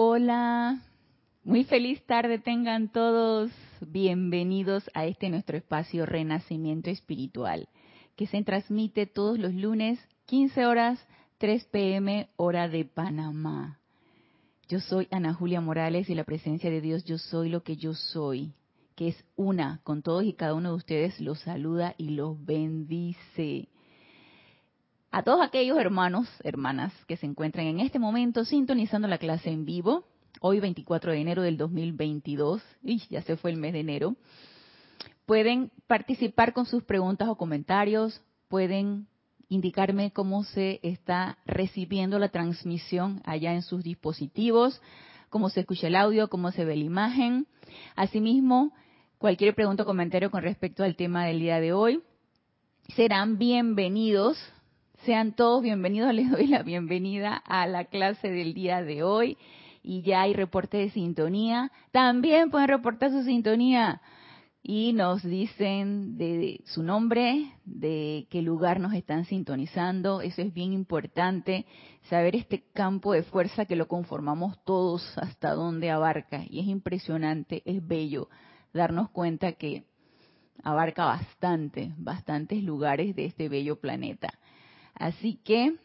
Hola, muy feliz tarde tengan todos. Bienvenidos a este nuestro espacio Renacimiento Espiritual, que se transmite todos los lunes, 15 horas, 3 pm, hora de Panamá. Yo soy Ana Julia Morales y la presencia de Dios, yo soy lo que yo soy, que es una con todos y cada uno de ustedes, los saluda y los bendice a todos aquellos hermanos, hermanas que se encuentran en este momento sintonizando la clase en vivo, hoy 24 de enero del 2022, y ya se fue el mes de enero, pueden participar con sus preguntas o comentarios, pueden indicarme cómo se está recibiendo la transmisión allá en sus dispositivos, cómo se escucha el audio, cómo se ve la imagen. Asimismo, cualquier pregunta o comentario con respecto al tema del día de hoy serán bienvenidos sean todos bienvenidos, les doy la bienvenida a la clase del día de hoy y ya hay reporte de sintonía. También pueden reportar su sintonía y nos dicen de su nombre, de qué lugar nos están sintonizando. Eso es bien importante, saber este campo de fuerza que lo conformamos todos, hasta dónde abarca. Y es impresionante, es bello darnos cuenta que abarca bastante, bastantes lugares de este bello planeta. Así que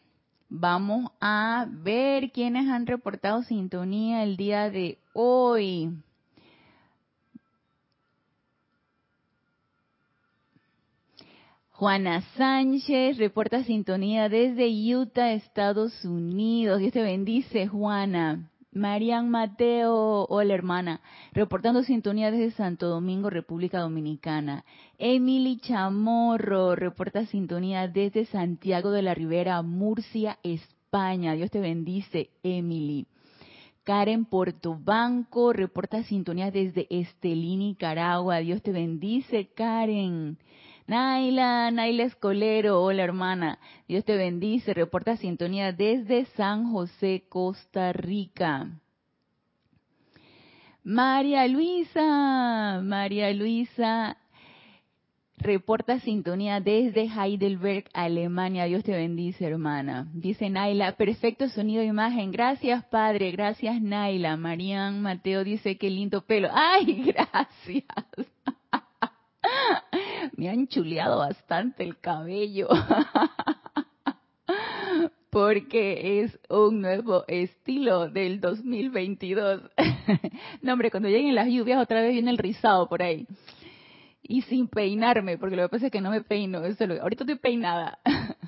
vamos a ver quiénes han reportado sintonía el día de hoy. Juana Sánchez reporta sintonía desde Utah, Estados Unidos. Dios te bendice, Juana. Marian Mateo, hola hermana, reportando sintonía desde Santo Domingo, República Dominicana. Emily Chamorro reporta sintonía desde Santiago de la Ribera, Murcia, España. Dios te bendice, Emily. Karen Portobanco reporta sintonía desde Estelí, Nicaragua. Dios te bendice, Karen. Naila, Naila Escolero, hola hermana, Dios te bendice, reporta sintonía desde San José, Costa Rica. María Luisa, María Luisa, reporta sintonía desde Heidelberg, Alemania. Dios te bendice, hermana. Dice Naila, perfecto sonido e imagen. Gracias, Padre. Gracias, Naila. Marian Mateo dice, qué lindo pelo. Ay, gracias. Me han chuleado bastante el cabello. Porque es un nuevo estilo del 2022. no, hombre, cuando lleguen las lluvias otra vez viene el rizado por ahí. Y sin peinarme, porque lo que pasa es que no me peino. Eso ahorita estoy peinada.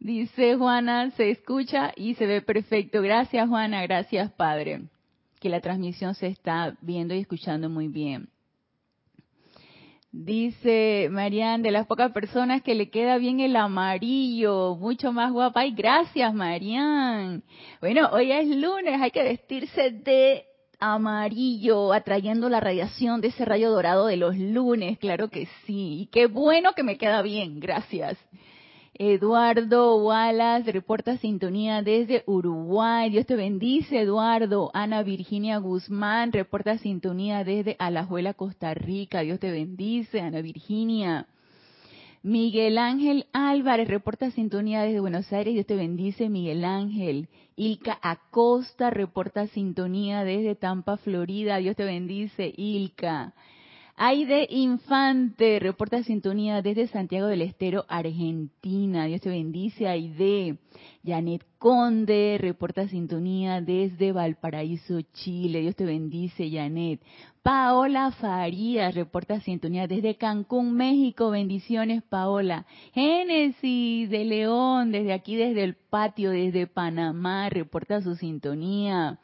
Dice Juana, se escucha y se ve perfecto. Gracias Juana, gracias Padre. Que la transmisión se está viendo y escuchando muy bien. Dice Marian, de las pocas personas que le queda bien el amarillo, mucho más guapa. Y gracias, Marian. Bueno, hoy es lunes, hay que vestirse de amarillo, atrayendo la radiación de ese rayo dorado de los lunes, claro que sí. Y qué bueno que me queda bien, gracias. Eduardo Wallace reporta sintonía desde Uruguay. Dios te bendice, Eduardo. Ana Virginia Guzmán reporta sintonía desde Alajuela, Costa Rica. Dios te bendice, Ana Virginia. Miguel Ángel Álvarez reporta sintonía desde Buenos Aires. Dios te bendice, Miguel Ángel. Ilka Acosta reporta sintonía desde Tampa, Florida. Dios te bendice, Ilka. Aide Infante reporta sintonía desde Santiago del Estero, Argentina. Dios te bendice, Aide. Janet Conde reporta sintonía desde Valparaíso, Chile. Dios te bendice, Janet. Paola Farías reporta sintonía desde Cancún, México. Bendiciones, Paola. Génesis de León, desde aquí, desde el patio, desde Panamá, reporta su sintonía.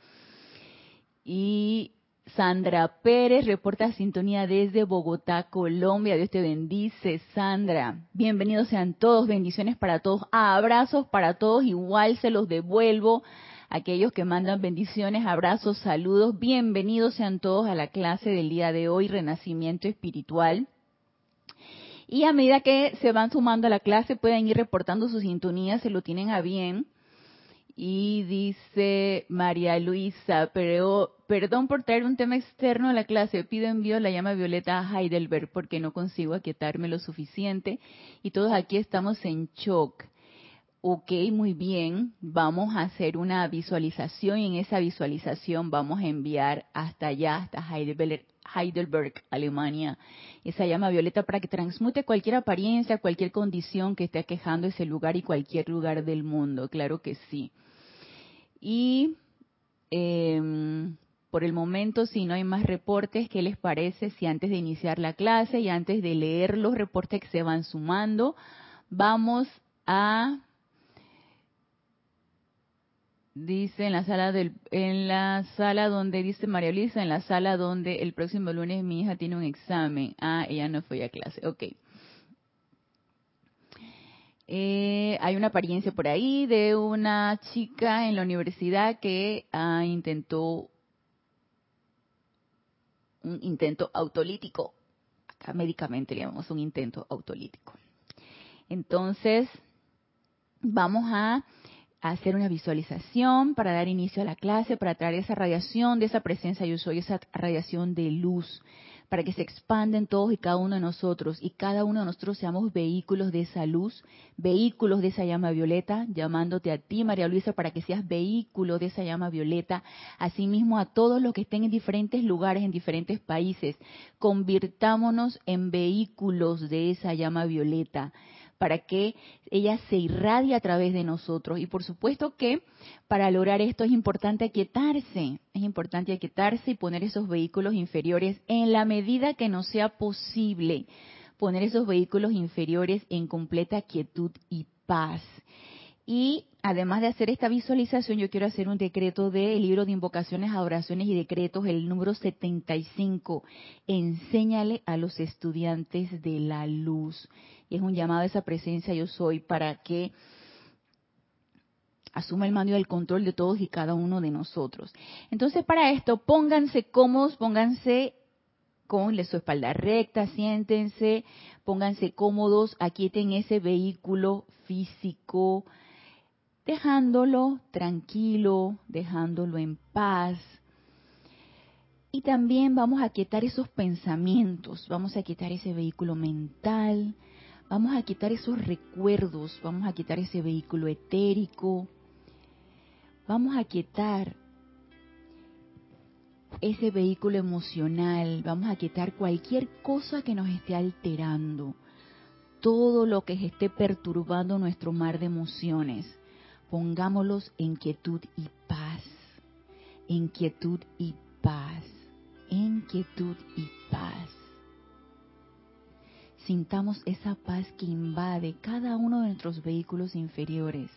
Y Sandra Pérez reporta sintonía desde Bogotá, Colombia. Dios te bendice, Sandra. Bienvenidos sean todos, bendiciones para todos, abrazos para todos, igual se los devuelvo. Aquellos que mandan bendiciones, abrazos, saludos, bienvenidos sean todos a la clase del día de hoy, Renacimiento Espiritual. Y a medida que se van sumando a la clase, pueden ir reportando su sintonía, se lo tienen a bien y dice María Luisa, pero perdón por traer un tema externo a la clase, pido envío la llama violeta a Heidelberg porque no consigo aquietarme lo suficiente y todos aquí estamos en shock. Ok, muy bien. Vamos a hacer una visualización y en esa visualización vamos a enviar hasta allá, hasta Heidelberg, Heidelberg, Alemania, esa llama violeta para que transmute cualquier apariencia, cualquier condición que esté quejando ese lugar y cualquier lugar del mundo. Claro que sí. Y eh, por el momento, si no hay más reportes, ¿qué les parece si antes de iniciar la clase y antes de leer los reportes que se van sumando, vamos a dice en la sala del en la sala donde dice María Luisa en la sala donde el próximo lunes mi hija tiene un examen ah ella no fue a clase. Ok eh, hay una apariencia por ahí de una chica en la universidad que ah, intentó un intento autolítico. Acá médicamente le llamamos un intento autolítico. Entonces, vamos a hacer una visualización para dar inicio a la clase, para traer esa radiación de esa presencia yo soy, esa radiación de luz para que se expanden todos y cada uno de nosotros y cada uno de nosotros seamos vehículos de esa luz, vehículos de esa llama violeta, llamándote a ti, María Luisa, para que seas vehículo de esa llama violeta, asimismo a todos los que estén en diferentes lugares, en diferentes países, convirtámonos en vehículos de esa llama violeta para que ella se irradie a través de nosotros. Y por supuesto que para lograr esto es importante aquietarse, es importante aquietarse y poner esos vehículos inferiores en la medida que nos sea posible, poner esos vehículos inferiores en completa quietud y paz. Y además de hacer esta visualización, yo quiero hacer un decreto del libro de invocaciones, adoraciones y decretos, el número 75. Enséñale a los estudiantes de la luz. Y es un llamado a esa presencia yo soy para que asuma el mando y el control de todos y cada uno de nosotros. Entonces, para esto, pónganse cómodos, pónganse con su espalda recta, siéntense, pónganse cómodos, aquieten ese vehículo físico, dejándolo tranquilo, dejándolo en paz. Y también vamos a quitar esos pensamientos, vamos a quitar ese vehículo mental, vamos a quitar esos recuerdos, vamos a quitar ese vehículo etérico, vamos a quitar ese vehículo emocional, vamos a quitar cualquier cosa que nos esté alterando, todo lo que esté perturbando nuestro mar de emociones pongámoslos en quietud y paz, en quietud y paz, en quietud y paz. Sintamos esa paz que invade cada uno de nuestros vehículos inferiores.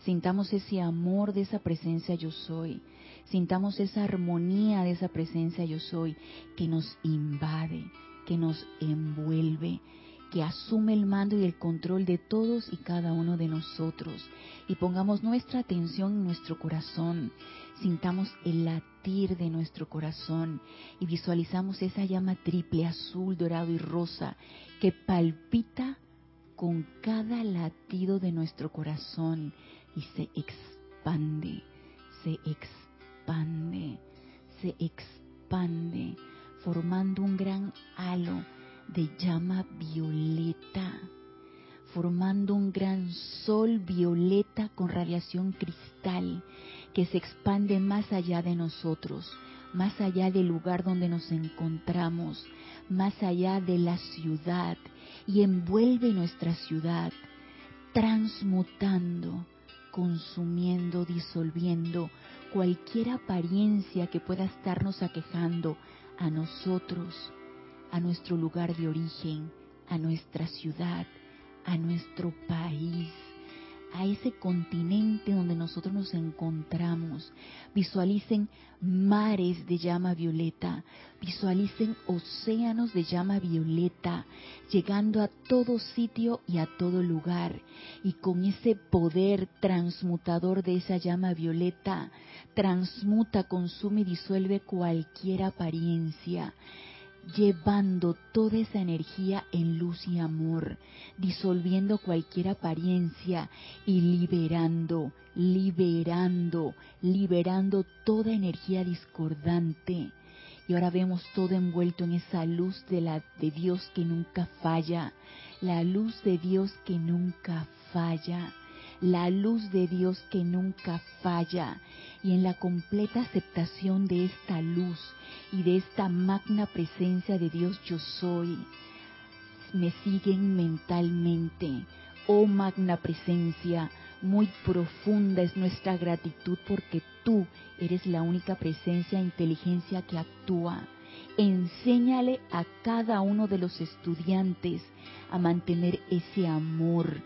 Sintamos ese amor de esa presencia yo soy. Sintamos esa armonía de esa presencia yo soy que nos invade, que nos envuelve, que asume el mando y el control de todos y cada uno de nosotros. Y pongamos nuestra atención en nuestro corazón, sintamos el latir de nuestro corazón y visualizamos esa llama triple, azul, dorado y rosa, que palpita con cada latido de nuestro corazón y se expande, se expande, se expande, formando un gran halo de llama violeta, formando un gran sol violeta con radiación cristal que se expande más allá de nosotros, más allá del lugar donde nos encontramos, más allá de la ciudad y envuelve nuestra ciudad, transmutando, consumiendo, disolviendo cualquier apariencia que pueda estarnos aquejando a nosotros, a nuestro lugar de origen, a nuestra ciudad, a nuestro país, a ese continente donde nosotros nos encontramos. Visualicen mares de llama violeta, visualicen océanos de llama violeta, llegando a todo sitio y a todo lugar. Y con ese poder transmutador de esa llama violeta, transmuta, consume y disuelve cualquier apariencia llevando toda esa energía en luz y amor, disolviendo cualquier apariencia y liberando, liberando, liberando toda energía discordante. Y ahora vemos todo envuelto en esa luz de la de Dios que nunca falla, la luz de Dios que nunca falla, la luz de Dios que nunca falla. Y en la completa aceptación de esta luz y de esta magna presencia de Dios yo soy, me siguen mentalmente. Oh magna presencia, muy profunda es nuestra gratitud porque tú eres la única presencia e inteligencia que actúa. Enséñale a cada uno de los estudiantes a mantener ese amor,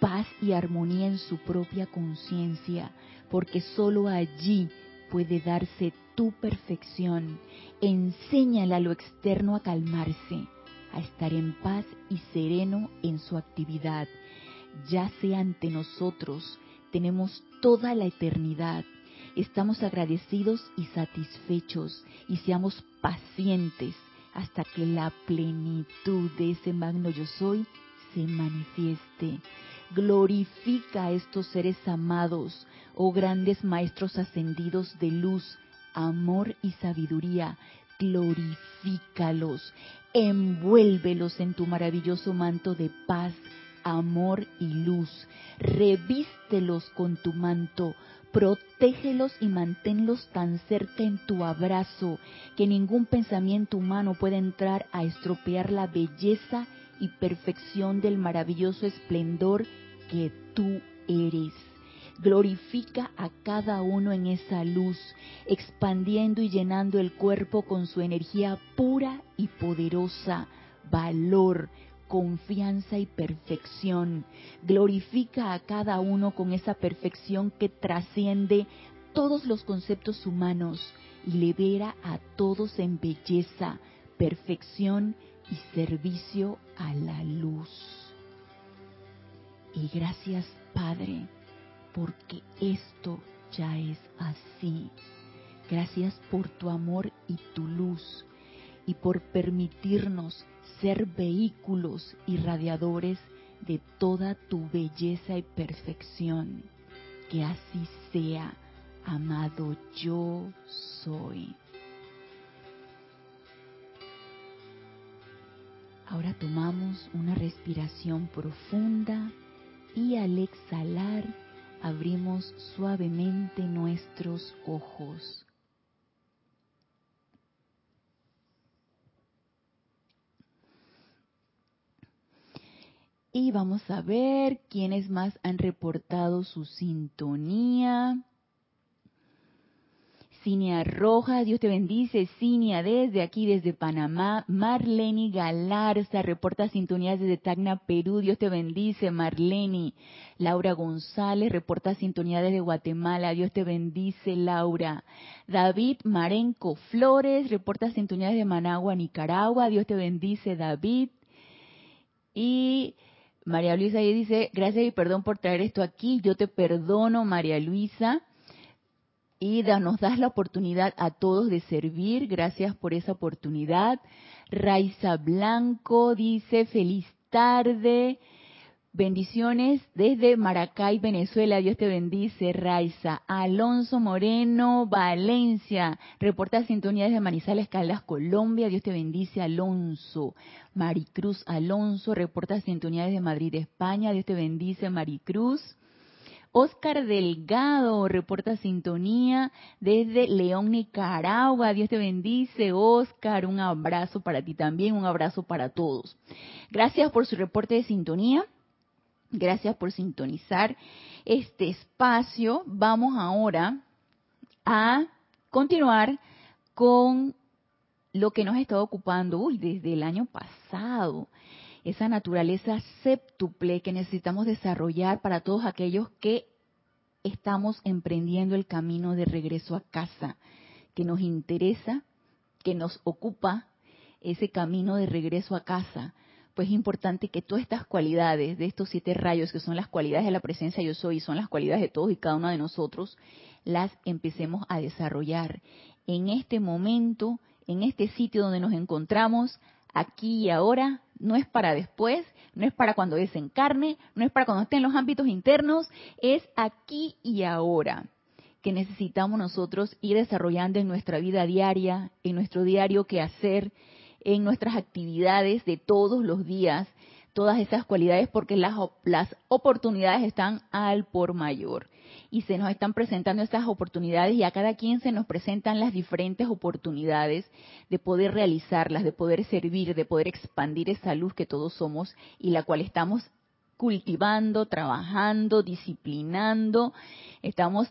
paz y armonía en su propia conciencia, porque sólo allí puede darse tu perfección. Enséñale a lo externo a calmarse, a estar en paz y sereno en su actividad. Ya sea ante nosotros, tenemos toda la eternidad. Estamos agradecidos y satisfechos y seamos pacientes hasta que la plenitud de ese magno yo soy se manifieste. Glorifica a estos seres amados, oh grandes maestros ascendidos de luz, amor y sabiduría. Glorifícalos, envuélvelos en tu maravilloso manto de paz, amor y luz. Revístelos con tu manto, protégelos y manténlos tan cerca en tu abrazo que ningún pensamiento humano pueda entrar a estropear la belleza y perfección del maravilloso esplendor que tú eres. Glorifica a cada uno en esa luz, expandiendo y llenando el cuerpo con su energía pura y poderosa, valor, confianza y perfección. Glorifica a cada uno con esa perfección que trasciende todos los conceptos humanos y libera a todos en belleza, perfección y servicio a la luz. Y gracias Padre, porque esto ya es así. Gracias por tu amor y tu luz y por permitirnos ser vehículos irradiadores de toda tu belleza y perfección. Que así sea, amado yo soy. Ahora tomamos una respiración profunda y al exhalar abrimos suavemente nuestros ojos. Y vamos a ver quiénes más han reportado su sintonía. Cinia Rojas, Dios te bendice. Cinia desde aquí, desde Panamá. Marleni Galarza, reporta sintonía desde Tacna, Perú. Dios te bendice, Marleni. Laura González, reporta sintonía desde Guatemala. Dios te bendice, Laura. David Marenco Flores, reporta sintonía desde Managua, Nicaragua. Dios te bendice, David. Y María Luisa dice, gracias y perdón por traer esto aquí. Yo te perdono, María Luisa y nos das la oportunidad a todos de servir. Gracias por esa oportunidad. Raiza Blanco dice feliz tarde. Bendiciones desde Maracay, Venezuela. Dios te bendice, Raiza. Alonso Moreno, Valencia. Reporta sintonía desde Manizales, Caldas, Colombia. Dios te bendice, Alonso. Maricruz Alonso. Reporta sintonía desde Madrid, España. Dios te bendice, Maricruz. Oscar Delgado reporta sintonía desde León, Nicaragua. Dios te bendice, Oscar. Un abrazo para ti también, un abrazo para todos. Gracias por su reporte de sintonía. Gracias por sintonizar este espacio. Vamos ahora a continuar con lo que nos ha estado ocupando uy, desde el año pasado esa naturaleza séptuple que necesitamos desarrollar para todos aquellos que estamos emprendiendo el camino de regreso a casa, que nos interesa, que nos ocupa ese camino de regreso a casa. Pues es importante que todas estas cualidades de estos siete rayos, que son las cualidades de la presencia yo soy, son las cualidades de todos y cada uno de nosotros, las empecemos a desarrollar en este momento, en este sitio donde nos encontramos, aquí y ahora, no es para después, no es para cuando desencarne, no es para cuando esté en los ámbitos internos, es aquí y ahora que necesitamos nosotros ir desarrollando en nuestra vida diaria, en nuestro diario quehacer, en nuestras actividades de todos los días, todas esas cualidades porque las, las oportunidades están al por mayor y se nos están presentando estas oportunidades y a cada quien se nos presentan las diferentes oportunidades de poder realizarlas, de poder servir, de poder expandir esa luz que todos somos y la cual estamos cultivando, trabajando, disciplinando, estamos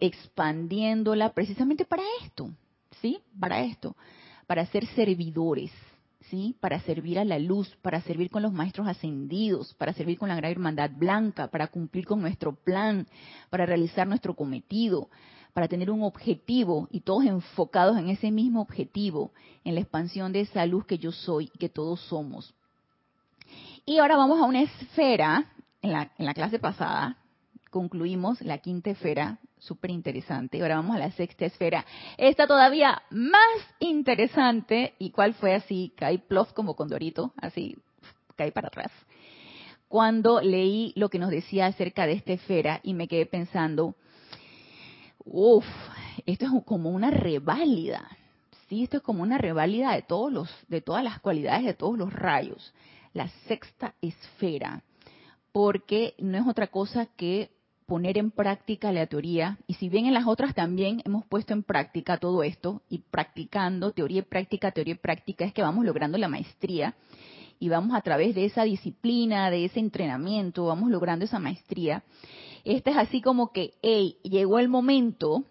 expandiéndola precisamente para esto, ¿sí? Para esto, para ser servidores, ¿sí? Para servir a la luz, para servir con los maestros ascendidos, para servir con la gran hermandad blanca, para cumplir con nuestro plan, para realizar nuestro cometido, para tener un objetivo y todos enfocados en ese mismo objetivo, en la expansión de esa luz que yo soy y que todos somos. Y ahora vamos a una esfera, en la, en la clase pasada concluimos la quinta esfera, súper interesante, ahora vamos a la sexta esfera, esta todavía más interesante, y cuál fue así, caí plof como condorito, así, caí para atrás, cuando leí lo que nos decía acerca de esta esfera y me quedé pensando, uff, esto es como una reválida, sí, esto es como una reválida de todos los, de todas las cualidades de todos los rayos. La sexta esfera, porque no es otra cosa que poner en práctica la teoría, y si bien en las otras también hemos puesto en práctica todo esto, y practicando teoría y práctica, teoría y práctica, es que vamos logrando la maestría, y vamos a través de esa disciplina, de ese entrenamiento, vamos logrando esa maestría. Esta es así como que, hey, llegó el momento,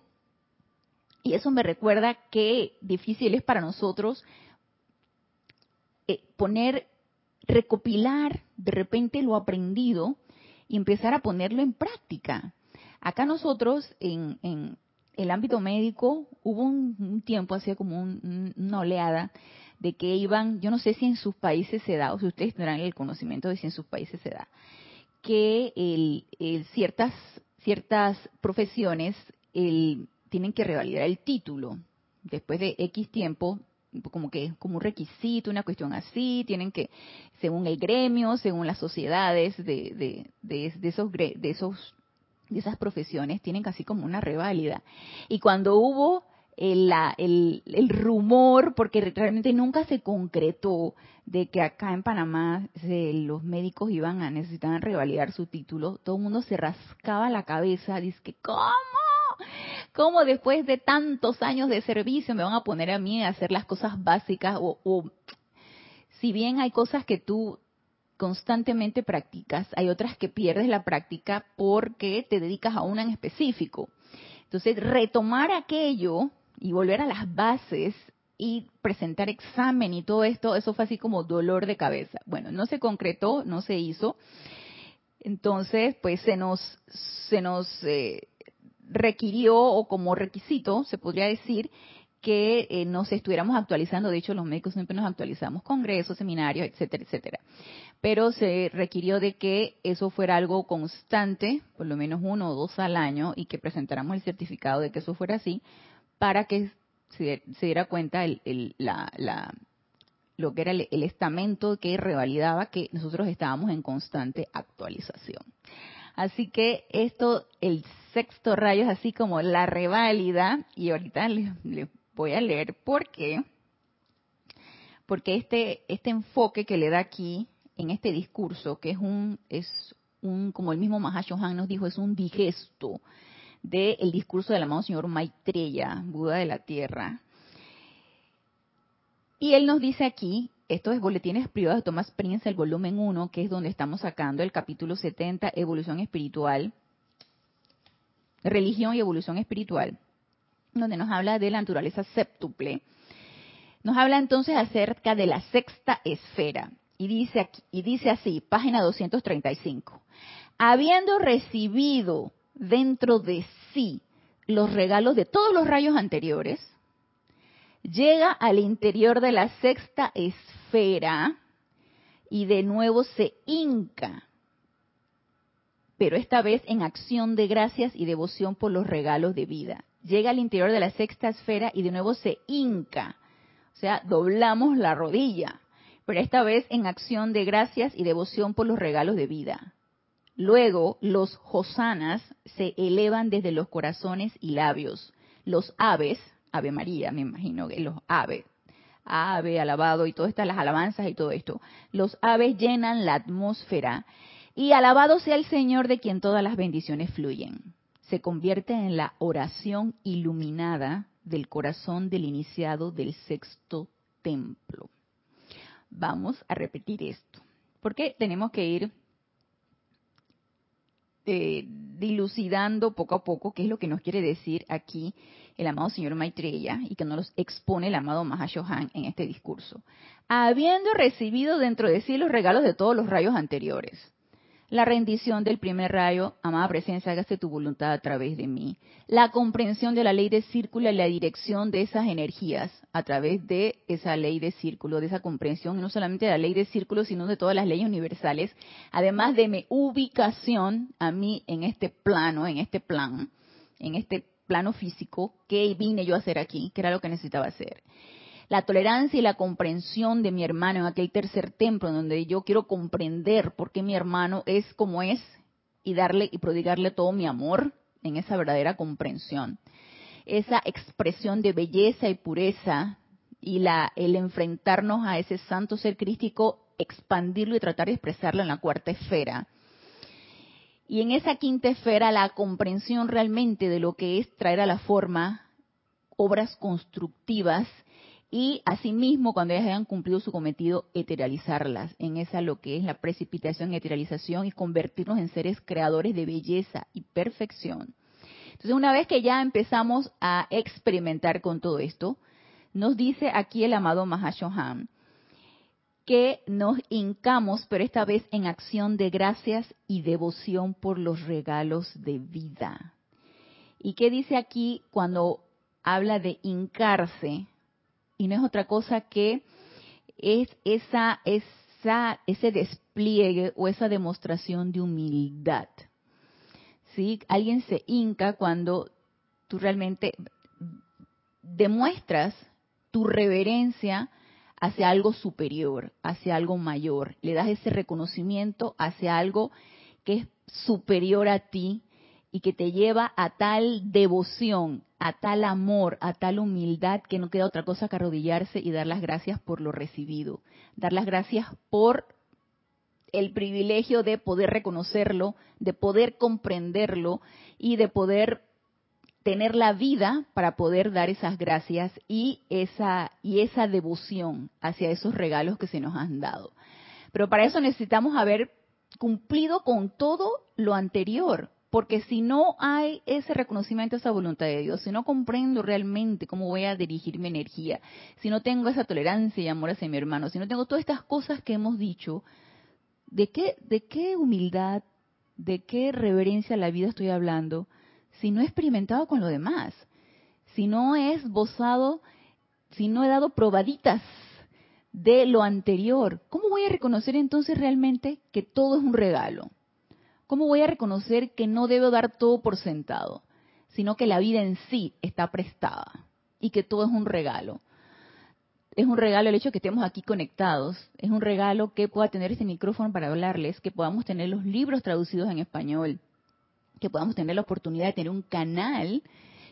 y eso me recuerda que difícil es para nosotros eh, poner recopilar de repente lo aprendido y empezar a ponerlo en práctica. Acá nosotros en, el ámbito médico hubo un, tiempo, hacía como una oleada de que iban, yo no sé si en sus países se da, o si ustedes tendrán el conocimiento de si en sus países se da, que el, ciertas, ciertas profesiones tienen que revalidar el título después de X tiempo como que como un requisito, una cuestión así, tienen que, según el gremio, según las sociedades de, de, de, esos de esos de esas profesiones, tienen casi como una reválida. Y cuando hubo el, el, el, rumor, porque realmente nunca se concretó de que acá en Panamá los médicos iban a necesitar revalidar su título, todo el mundo se rascaba la cabeza, dice que, ¿cómo? ¿Cómo después de tantos años de servicio me van a poner a mí a hacer las cosas básicas? O, si bien hay cosas que tú constantemente practicas, hay otras que pierdes la práctica porque te dedicas a una en específico. Entonces, retomar aquello y volver a las bases y presentar examen y todo esto, eso fue así como dolor de cabeza. Bueno, no se concretó, no se hizo. Entonces, pues se nos, se nos eh, requirió o como requisito, se podría decir, que eh, nos estuviéramos actualizando. De hecho, los médicos siempre nos actualizamos, congresos, seminarios, etcétera, etcétera. Pero se requirió de que eso fuera algo constante, por lo menos uno o dos al año, y que presentáramos el certificado de que eso fuera así, para que se, diera cuenta el, la, la, lo que era el, el estamento que revalidaba que nosotros estábamos en constante actualización. Así que esto, el sexto rayo es así como la reválida, y ahorita les, voy a leer por qué. Porque este, este enfoque que le da aquí, en este discurso, que es un, es un, como el mismo Mahashohan nos dijo, es un digesto del discurso del amado señor Maitreya, Buda de la Tierra. Y él nos dice aquí esto es Boletines Privados de Tomás Prince, el volumen 1, que es donde estamos sacando el capítulo 70, Evolución Espiritual, Religión y Evolución Espiritual, donde nos habla de la naturaleza séptuple. Nos habla entonces acerca de la sexta esfera. Y dice, aquí, y dice así, página 235. Habiendo recibido dentro de sí los regalos de todos los rayos anteriores, llega al interior de la sexta esfera y de nuevo se hinca, pero esta vez en acción de gracias y devoción por los regalos de vida. Llega al interior de la sexta esfera y de nuevo se hinca, o sea, doblamos la rodilla, pero esta vez en acción de gracias y devoción por los regalos de vida. Luego los hosanas se elevan desde los corazones y labios. Los aves, Ave María, me imagino que los aves, ave, alabado y todas estas las alabanzas y todo esto. Los aves llenan la atmósfera y alabado sea el Señor de quien todas las bendiciones fluyen. Se convierte en la oración iluminada del corazón del iniciado del sexto templo. Vamos a repetir esto, porque tenemos que ir eh, dilucidando poco a poco qué es lo que nos quiere decir aquí el amado señor Maitreya y que nos expone el amado Mahashohan en este discurso. Habiendo recibido dentro de sí los regalos de todos los rayos anteriores, la rendición del primer rayo, amada presencia, hágase tu voluntad a través de mí. La comprensión de la ley de círculo y la dirección de esas energías a través de esa ley de círculo, de esa comprensión, no solamente de la ley de círculo, sino de todas las leyes universales, además de mi ubicación a mí en este plano, en este plan, en este plano físico, que vine yo a hacer aquí, que era lo que necesitaba hacer la tolerancia y la comprensión de mi hermano en aquel tercer templo, donde yo quiero comprender por qué mi hermano es como es y darle y prodigarle todo mi amor en esa verdadera comprensión. Esa expresión de belleza y pureza y la, el enfrentarnos a ese santo ser crístico, expandirlo y tratar de expresarlo en la cuarta esfera. Y en esa quinta esfera la comprensión realmente de lo que es traer a la forma obras constructivas y asimismo cuando ellas hayan cumplido su cometido, eteralizarlas en esa lo que es la precipitación, eteralización y convertirnos en seres creadores de belleza y perfección. Entonces, una vez que ya empezamos a experimentar con todo esto, nos dice aquí el amado Mahashohan que nos hincamos, pero esta vez en acción de gracias y devoción por los regalos de vida. ¿Y qué dice aquí cuando habla de hincarse? Y no es otra cosa que es esa, esa, ese despliegue o esa demostración de humildad. ¿Sí? Alguien se hinca cuando tú realmente demuestras tu reverencia hacia algo superior, hacia algo mayor. Le das ese reconocimiento hacia algo que es superior a ti y que te lleva a tal devoción, a tal amor, a tal humildad que no queda otra cosa que arrodillarse y dar las gracias por lo recibido, dar las gracias por el privilegio de poder reconocerlo, de poder comprenderlo y de poder tener la vida para poder dar esas gracias y esa y esa devoción hacia esos regalos que se nos han dado. Pero para eso necesitamos haber cumplido con todo lo anterior, porque si no hay ese reconocimiento, esa voluntad de Dios, si no comprendo realmente cómo voy a dirigir mi energía, si no tengo esa tolerancia y amor hacia mi hermano, si no tengo todas estas cosas que hemos dicho, ¿de qué, de qué humildad, de qué reverencia a la vida estoy hablando? Si no he experimentado con lo demás, si no he esbozado, si no he dado probaditas de lo anterior, ¿cómo voy a reconocer entonces realmente que todo es un regalo? ¿Cómo voy a reconocer que no debo dar todo por sentado, sino que la vida en sí está prestada y que todo es un regalo? Es un regalo el hecho de que estemos aquí conectados, es un regalo que pueda tener este micrófono para hablarles, que podamos tener los libros traducidos en español, que podamos tener la oportunidad de tener un canal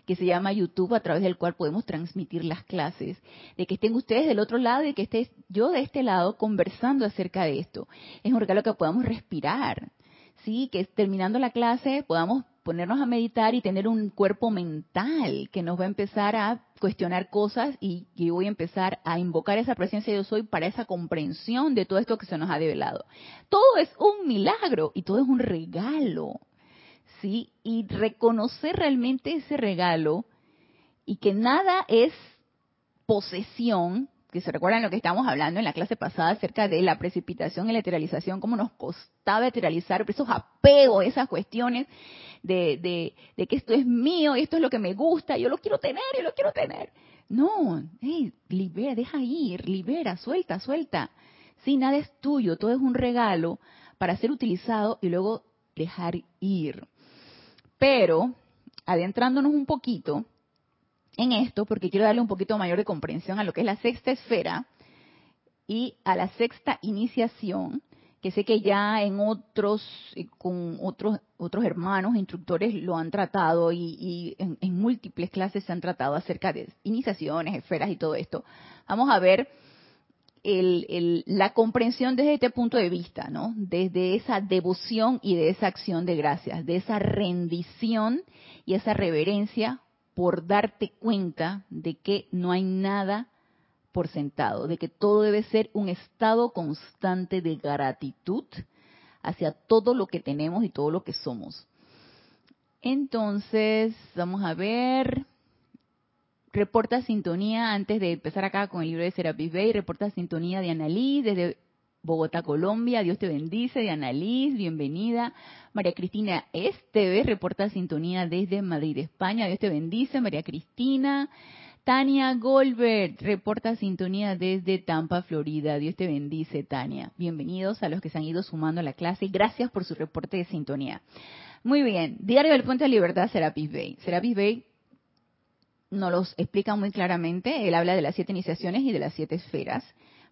que se llama YouTube a través del cual podemos transmitir las clases, de que estén ustedes del otro lado y que esté yo de este lado conversando acerca de esto. Es un regalo que podamos respirar, sí, que terminando la clase podamos ponernos a meditar y tener un cuerpo mental que nos va a empezar a cuestionar cosas y que voy a empezar a invocar esa presencia de yo soy para esa comprensión de todo esto que se nos ha develado. Todo es un milagro y todo es un regalo, ¿sí? Y reconocer realmente ese regalo y que nada es posesión, que se recuerdan lo que estábamos hablando en la clase pasada acerca de la precipitación y la eteralización, cómo nos costaba eteralizar esos apegos, esas cuestiones de, que esto es mío, y esto es lo que me gusta, yo lo quiero tener, yo lo quiero tener. No, libera, deja ir, libera, suelta, suelta. Sí, nada es tuyo, todo es un regalo para ser utilizado y luego dejar ir. Pero, adentrándonos un poquito, en esto porque quiero darle un poquito mayor de comprensión a lo que es la sexta esfera y a la sexta iniciación, que sé que ya en otros, eh, con otros, otros hermanos, instructores lo han tratado y, en, múltiples clases se han tratado acerca de iniciaciones, esferas y todo esto. Vamos a ver la comprensión desde este punto de vista, ¿no? Desde esa devoción y de esa acción de gracias, de esa rendición y esa reverencia por darte cuenta de que no hay nada por sentado, de que todo debe ser un estado constante de gratitud hacia todo lo que tenemos y todo lo que somos. Entonces, vamos a ver. Reporta sintonía antes de empezar acá con el libro de Serapis Bay. Reporta sintonía de Annalise desde Bogotá, Colombia. Dios te bendice, de Annalise, bienvenida. María Cristina Esteves reporta sintonía desde Madrid, España. Dios te bendice, María Cristina. Tania Goldberg reporta sintonía desde Tampa, Florida. Dios te bendice, Tania. Bienvenidos a los que se han ido sumando a la clase. Gracias por su reporte de sintonía. Muy bien. Diario del Puente de Libertad, Serapis Bay. Serapis Bay nos los explica muy claramente. Él habla de las siete iniciaciones y de las siete esferas.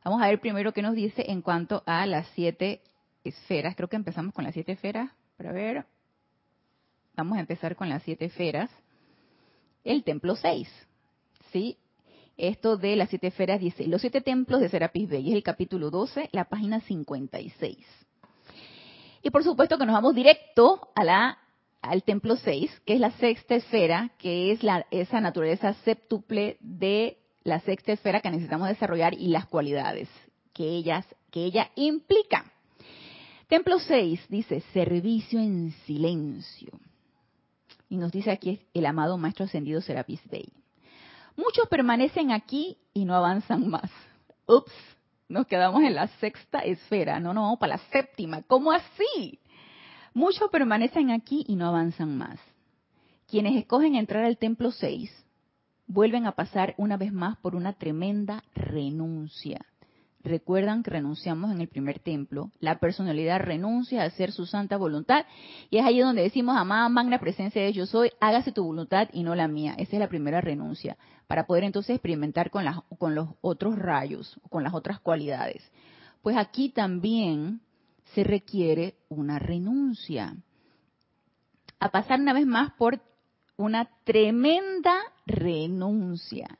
Vamos a ver primero qué nos dice en cuanto a las siete esferas. Creo que empezamos con las siete esferas. Para ver. Vamos a empezar con las siete esferas. El templo 6 ¿sí? Esto de las siete esferas dice, los siete templos de Serapis Bey, es el capítulo 12, la página 56. Y por supuesto que nos vamos directo a al templo 6, que es la sexta esfera, que es la, esa naturaleza séptuple de la sexta esfera que necesitamos desarrollar y las cualidades que, ellas, que ella implica. Templo 6 dice, servicio en silencio. Y nos dice aquí el amado Maestro Ascendido Serapis Bey. Muchos permanecen aquí y no avanzan más. Ups, nos quedamos en la sexta esfera, no, no, para la séptima. ¿Cómo así? Muchos permanecen aquí y no avanzan más. Quienes escogen entrar al templo 6 vuelven a pasar una vez más por una tremenda renuncia. Recuerdan que renunciamos en el primer templo. La personalidad renuncia a hacer su santa voluntad. Y es ahí donde decimos, amada magna presencia de yo soy, hágase tu voluntad y no la mía. Esa es la primera renuncia. Para poder entonces experimentar con, las, con los otros rayos, con las otras cualidades. Pues aquí también se requiere una renuncia. A pasar una vez más por una tremenda renuncia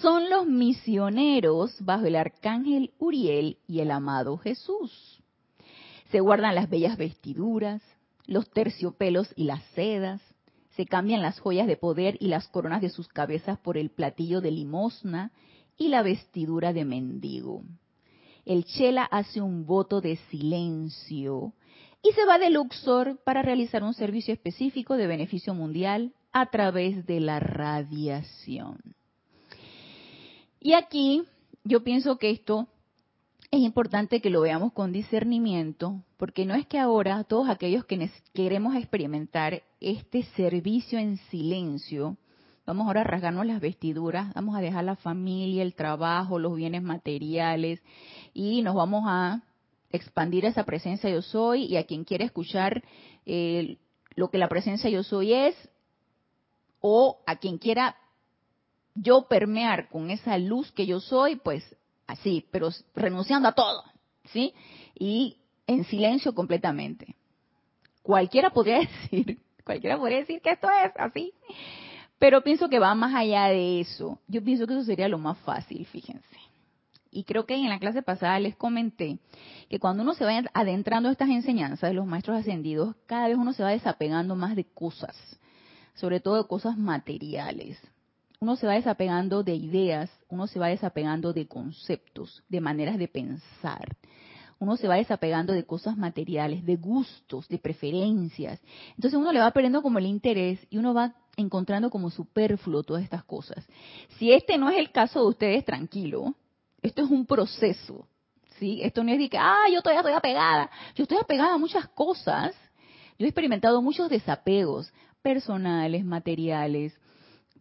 son los misioneros bajo el arcángel Uriel y el amado Jesús. Se guardan las bellas vestiduras, los terciopelos y las sedas, se cambian las joyas de poder y las coronas de sus cabezas por el platillo de limosna y la vestidura de mendigo. El Chela hace un voto de silencio y se va de Luxor para realizar un servicio específico de beneficio mundial a través de la radiación. Y aquí yo pienso que esto es importante que lo veamos con discernimiento, porque no es que ahora todos aquellos que queremos experimentar este servicio en silencio, vamos ahora a rasgarnos las vestiduras, vamos a dejar la familia, el trabajo, los bienes materiales y nos vamos a expandir esa presencia yo soy y a quien quiere escuchar eh, lo que la presencia yo soy es o a quien quiera yo permear con esa luz que yo soy, pues así, pero renunciando a todo, ¿sí? Y en silencio completamente. Cualquiera podría decir, cualquiera podría decir que esto es así, pero pienso que va más allá de eso. Yo pienso que eso sería lo más fácil, fíjense. Y creo que en la clase pasada les comenté que cuando uno se va adentrando a estas enseñanzas de los maestros ascendidos, cada vez uno se va desapegando más de cosas, sobre todo de cosas materiales uno se va desapegando de ideas, uno se va desapegando de conceptos, de maneras de pensar. Uno se va desapegando de cosas materiales, de gustos, de preferencias. Entonces uno le va perdiendo como el interés y uno va encontrando como superfluo todas estas cosas. Si este no es el caso de ustedes, tranquilo. Esto es un proceso. ¿sí? Esto no es de que, ah, yo todavía estoy apegada. Yo estoy apegada a muchas cosas. Yo he experimentado muchos desapegos personales, materiales,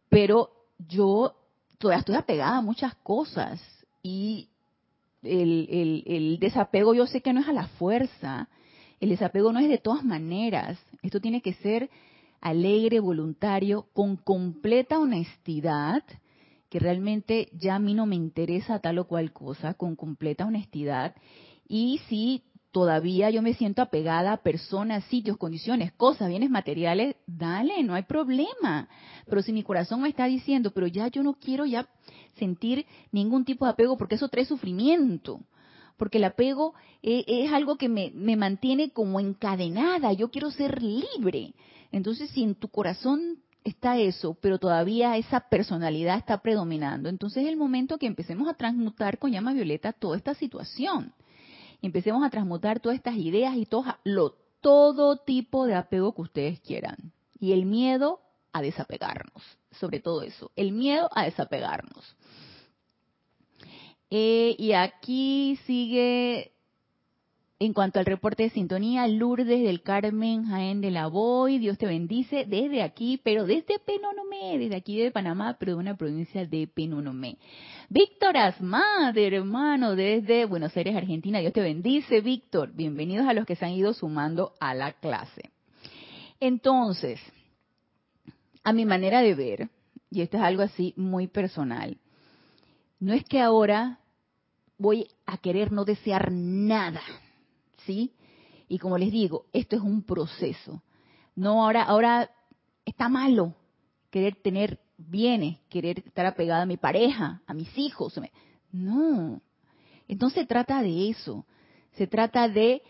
pero yo todavía estoy apegada a muchas cosas y el, el, desapego yo sé que no es a la fuerza, el desapego no es de todas maneras, esto tiene que ser alegre, voluntario, con completa honestidad, que realmente ya a mí no me interesa tal o cual cosa, con completa honestidad, y si todavía yo me siento apegada a personas, sitios, condiciones, cosas, bienes materiales, dale, no hay problema. Pero si mi corazón me está diciendo, pero ya yo no quiero ya sentir ningún tipo de apego porque eso trae sufrimiento. Porque el apego es, es algo que me, me mantiene como encadenada, yo quiero ser libre. Entonces, si en tu corazón está eso, pero todavía esa personalidad está predominando, entonces es el momento que empecemos a transmutar con llama violeta toda esta situación empecemos a transmutar todas estas ideas y todo, lo, todo tipo de apego que ustedes quieran. Y el miedo a desapegarnos, sobre todo eso, el miedo a desapegarnos. Eh, y aquí sigue en cuanto al reporte de sintonía, Lourdes del Carmen Jaén de la Boy, Dios te bendice desde aquí, pero desde Penonomé, desde aquí de Panamá, pero de una provincia de Penonomé. Víctor Asmad, hermano, desde Buenos Aires, Argentina, Dios te bendice, Víctor. Bienvenidos a los que se han ido sumando a la clase. Entonces, a mi manera de ver, y esto es algo así muy personal, no es que ahora voy a querer no desear nada ¿sí? Y como les digo, esto es un proceso. No ahora, ahora está malo querer tener bienes, querer estar apegada a mi pareja, a mis hijos. No. Entonces se trata de eso. Se trata de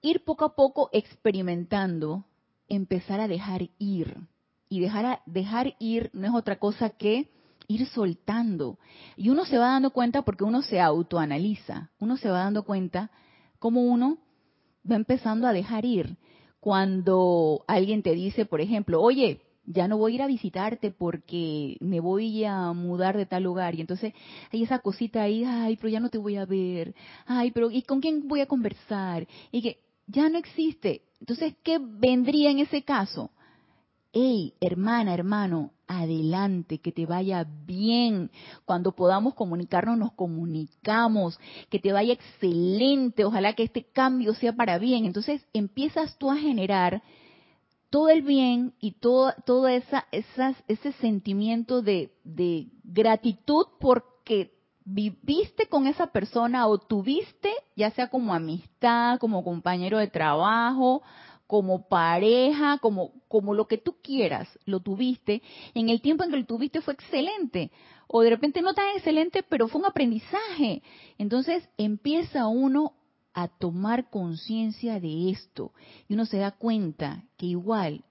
ir poco a poco experimentando, empezar a dejar ir. Y dejar, a, dejar ir no es otra cosa que ir soltando. Y uno se va dando cuenta porque uno se autoanaliza. Uno se va dando cuenta cómo uno va empezando a dejar ir. Cuando alguien te dice, por ejemplo, oye, ya no voy a ir a visitarte porque me voy a mudar de tal lugar. Y entonces hay esa cosita ahí, ay, pero ya no te voy a ver. Ay, pero ¿y con quién voy a conversar? Y que ya no existe. Entonces, ¿qué vendría en ese caso? Hey, hermana, hermano, adelante, que te vaya bien. Cuando podamos comunicarnos, nos comunicamos, que te vaya excelente, ojalá que este cambio sea para bien. Entonces empiezas tú a generar todo el bien y todo, todo esa, esas, ese sentimiento de, de gratitud porque viviste con esa persona o tuviste, ya sea como amistad, como compañero de trabajo, como pareja, como, como lo que tú quieras, lo tuviste, en el tiempo en que lo tuviste fue excelente, o de repente no tan excelente, pero fue un aprendizaje. Entonces empieza uno a tomar conciencia de esto y uno se da cuenta que igual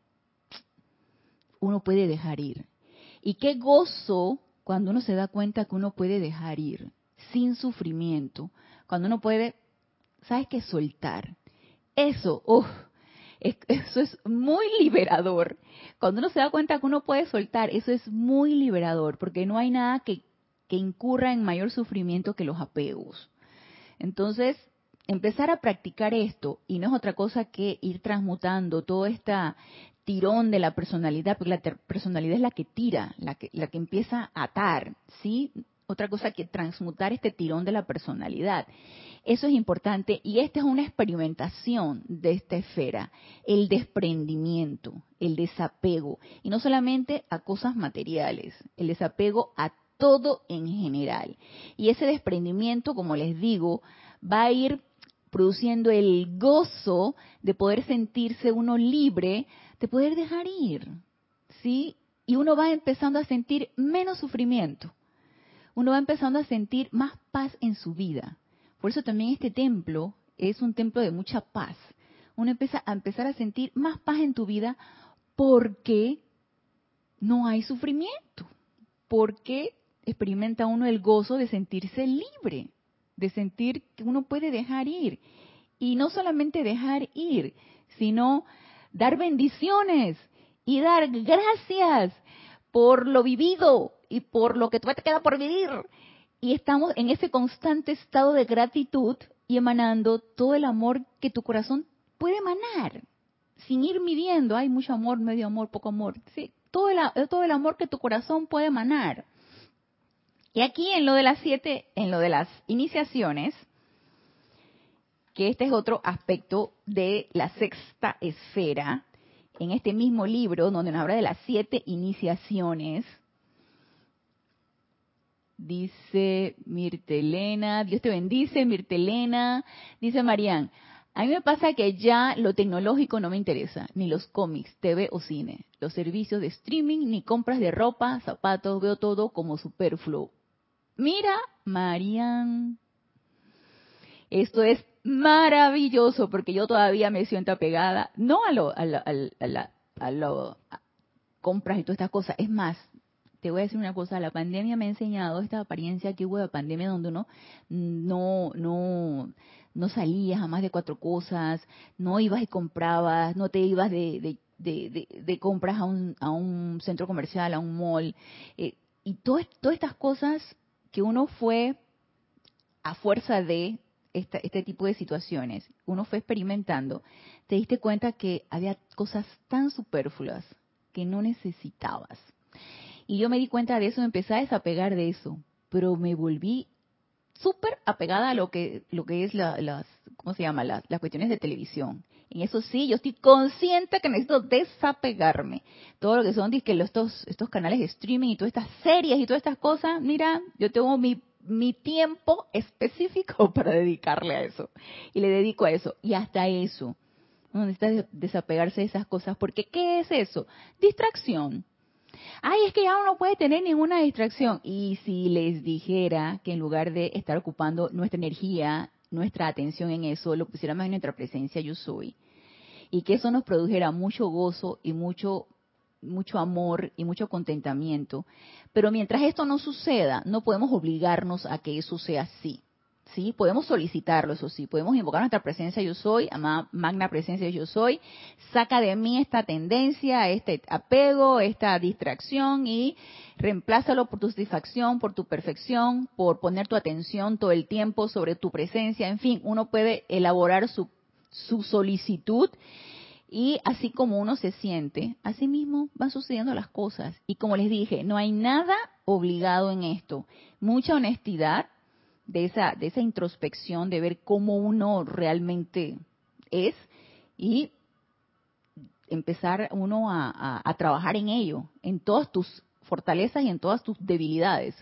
uno puede dejar ir. Y qué gozo cuando uno se da cuenta que uno puede dejar ir sin sufrimiento, cuando uno puede, ¿sabes qué? Soltar. Eso, uff, eso es muy liberador. Cuando uno se da cuenta que uno puede soltar, eso es muy liberador, porque no hay nada que, que incurra en mayor sufrimiento que los apegos. Entonces, empezar a practicar esto, y no es otra cosa que ir transmutando todo este tirón de la personalidad, porque la personalidad es la que tira, la que, la que empieza a atar, ¿sí? Otra cosa que transmutar este tirón de la personalidad. Eso es importante y esta es una experimentación de esta esfera, el desprendimiento, el desapego, y no solamente a cosas materiales, el desapego a todo en general. Y ese desprendimiento, como les digo, va a ir produciendo el gozo de poder sentirse uno libre, de poder dejar ir, ¿sí? Y uno va empezando a sentir menos sufrimiento. Uno va empezando a sentir más paz en su vida. Por eso también este templo es un templo de mucha paz. Uno empieza a empezar a sentir más paz en tu vida porque no hay sufrimiento, porque experimenta uno el gozo de sentirse libre, de sentir que uno puede dejar ir. Y no solamente dejar ir, sino dar bendiciones y dar gracias por lo vivido y por lo que todavía te queda por vivir y estamos en ese constante estado de gratitud y emanando todo el amor que tu corazón puede emanar, sin ir midiendo, hay mucho amor, medio amor, poco amor, sí, todo el, todo el amor que tu corazón puede emanar. Y aquí en lo de las siete, en lo de las iniciaciones, que este es otro aspecto de la sexta esfera, en este mismo libro donde nos habla de las siete iniciaciones, Dice Mirtelena, Dios te bendice, Mirtelena. Dice Marían, A mí me pasa que ya lo tecnológico no me interesa, ni los cómics, TV o cine, los servicios de streaming, ni compras de ropa, zapatos, veo todo como superfluo. Mira, Marian, esto es maravilloso porque yo todavía me siento apegada, no a lo, a, a, a lo compras y todas estas cosas, es más, te voy a decir una cosa, la pandemia me ha enseñado esta apariencia que hubo de pandemia donde uno no, no, no salías jamás de cuatro cosas, no ibas y comprabas, no te ibas de, de, de, compras a un, a un centro comercial, a un mall, eh, y todas estas cosas que uno fue a fuerza de este tipo de situaciones, uno fue experimentando, te diste cuenta que había cosas tan superfluas que no necesitabas. Y yo me di cuenta de eso, me empecé a desapegar de eso, pero me volví súper apegada a lo que, lo que es la, las, ¿cómo se llama? Las, las cuestiones de televisión. En eso sí, yo estoy consciente que necesito desapegarme. Todo lo que son que estos, estos canales de streaming y todas estas series y todas estas cosas, mira, yo tengo mi, mi tiempo específico para dedicarle a eso. Y le dedico a eso. Y hasta eso. No necesita desapegarse de esas cosas. Porque ¿qué es eso? Distracción ay, es que ya uno no puede tener ninguna distracción. Y si les dijera que en lugar de estar ocupando nuestra energía, nuestra atención en eso, lo pusiéramos en nuestra presencia yo soy, y que eso nos produjera mucho gozo y mucho mucho amor y mucho contentamiento, pero mientras esto no suceda, no podemos obligarnos a que eso sea así. ¿Sí? Podemos solicitarlo, eso sí, podemos invocar nuestra presencia yo soy, amada magna presencia yo soy, saca de mí esta tendencia, este apego, esta distracción y reemplázalo por tu satisfacción, por tu perfección, por poner tu atención todo el tiempo sobre tu presencia, en fin, uno puede elaborar su, su solicitud y así como uno se siente, así mismo van sucediendo las cosas. Y como les dije, no hay nada obligado en esto. Mucha honestidad, de esa, de esa introspección, de ver cómo uno realmente es y empezar uno a, a, trabajar en ello, en todas tus fortalezas y en todas tus debilidades.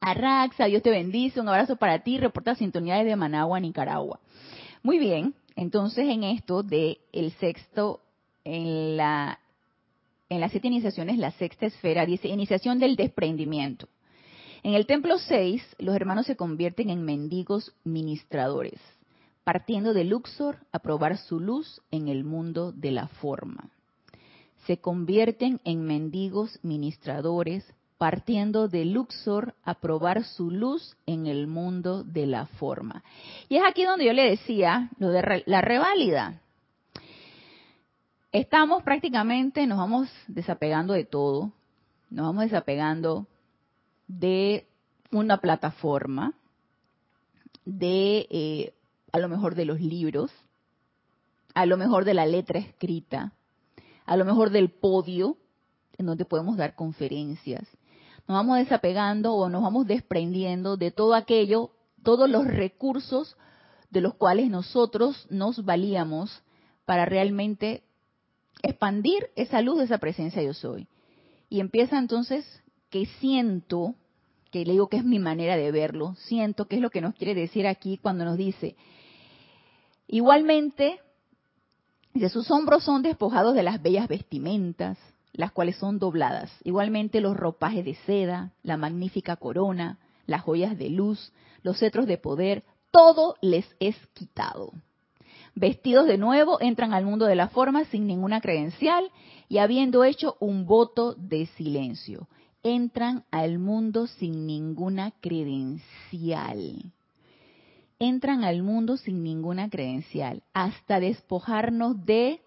Arraxa, Dios te bendice, un abrazo para ti, reporta sintonía de Managua, Nicaragua. Muy bien, entonces en esto de el sexto, en la en las siete iniciaciones, la sexta esfera dice iniciación del desprendimiento. En el templo 6, los hermanos se convierten en mendigos ministradores, partiendo de Luxor a probar su luz en el mundo de la forma. Se convierten en mendigos ministradores, partiendo de Luxor a probar su luz en el mundo de la forma. Y es aquí donde yo le decía lo de la reválida. Estamos prácticamente, nos vamos desapegando de todo, nos vamos desapegando de una plataforma, de eh, a lo mejor de los libros, a lo mejor de la letra escrita, a lo mejor del podio en donde podemos dar conferencias. Nos vamos desapegando o nos vamos desprendiendo de todo aquello, todos los recursos de los cuales nosotros nos valíamos para realmente expandir esa luz de esa presencia yo soy. Y empieza entonces que siento que le digo que es mi manera de verlo, siento que es lo que nos quiere decir aquí cuando nos dice, igualmente, de sus hombros son despojados de las bellas vestimentas, las cuales son dobladas, igualmente los ropajes de seda, la magnífica corona, las joyas de luz, los cetros de poder, todo les es quitado. Vestidos de nuevo, entran al mundo de la forma sin ninguna credencial y habiendo hecho un voto de silencio entran al mundo sin ninguna credencial. Entran al mundo sin ninguna credencial, hasta despojarnos de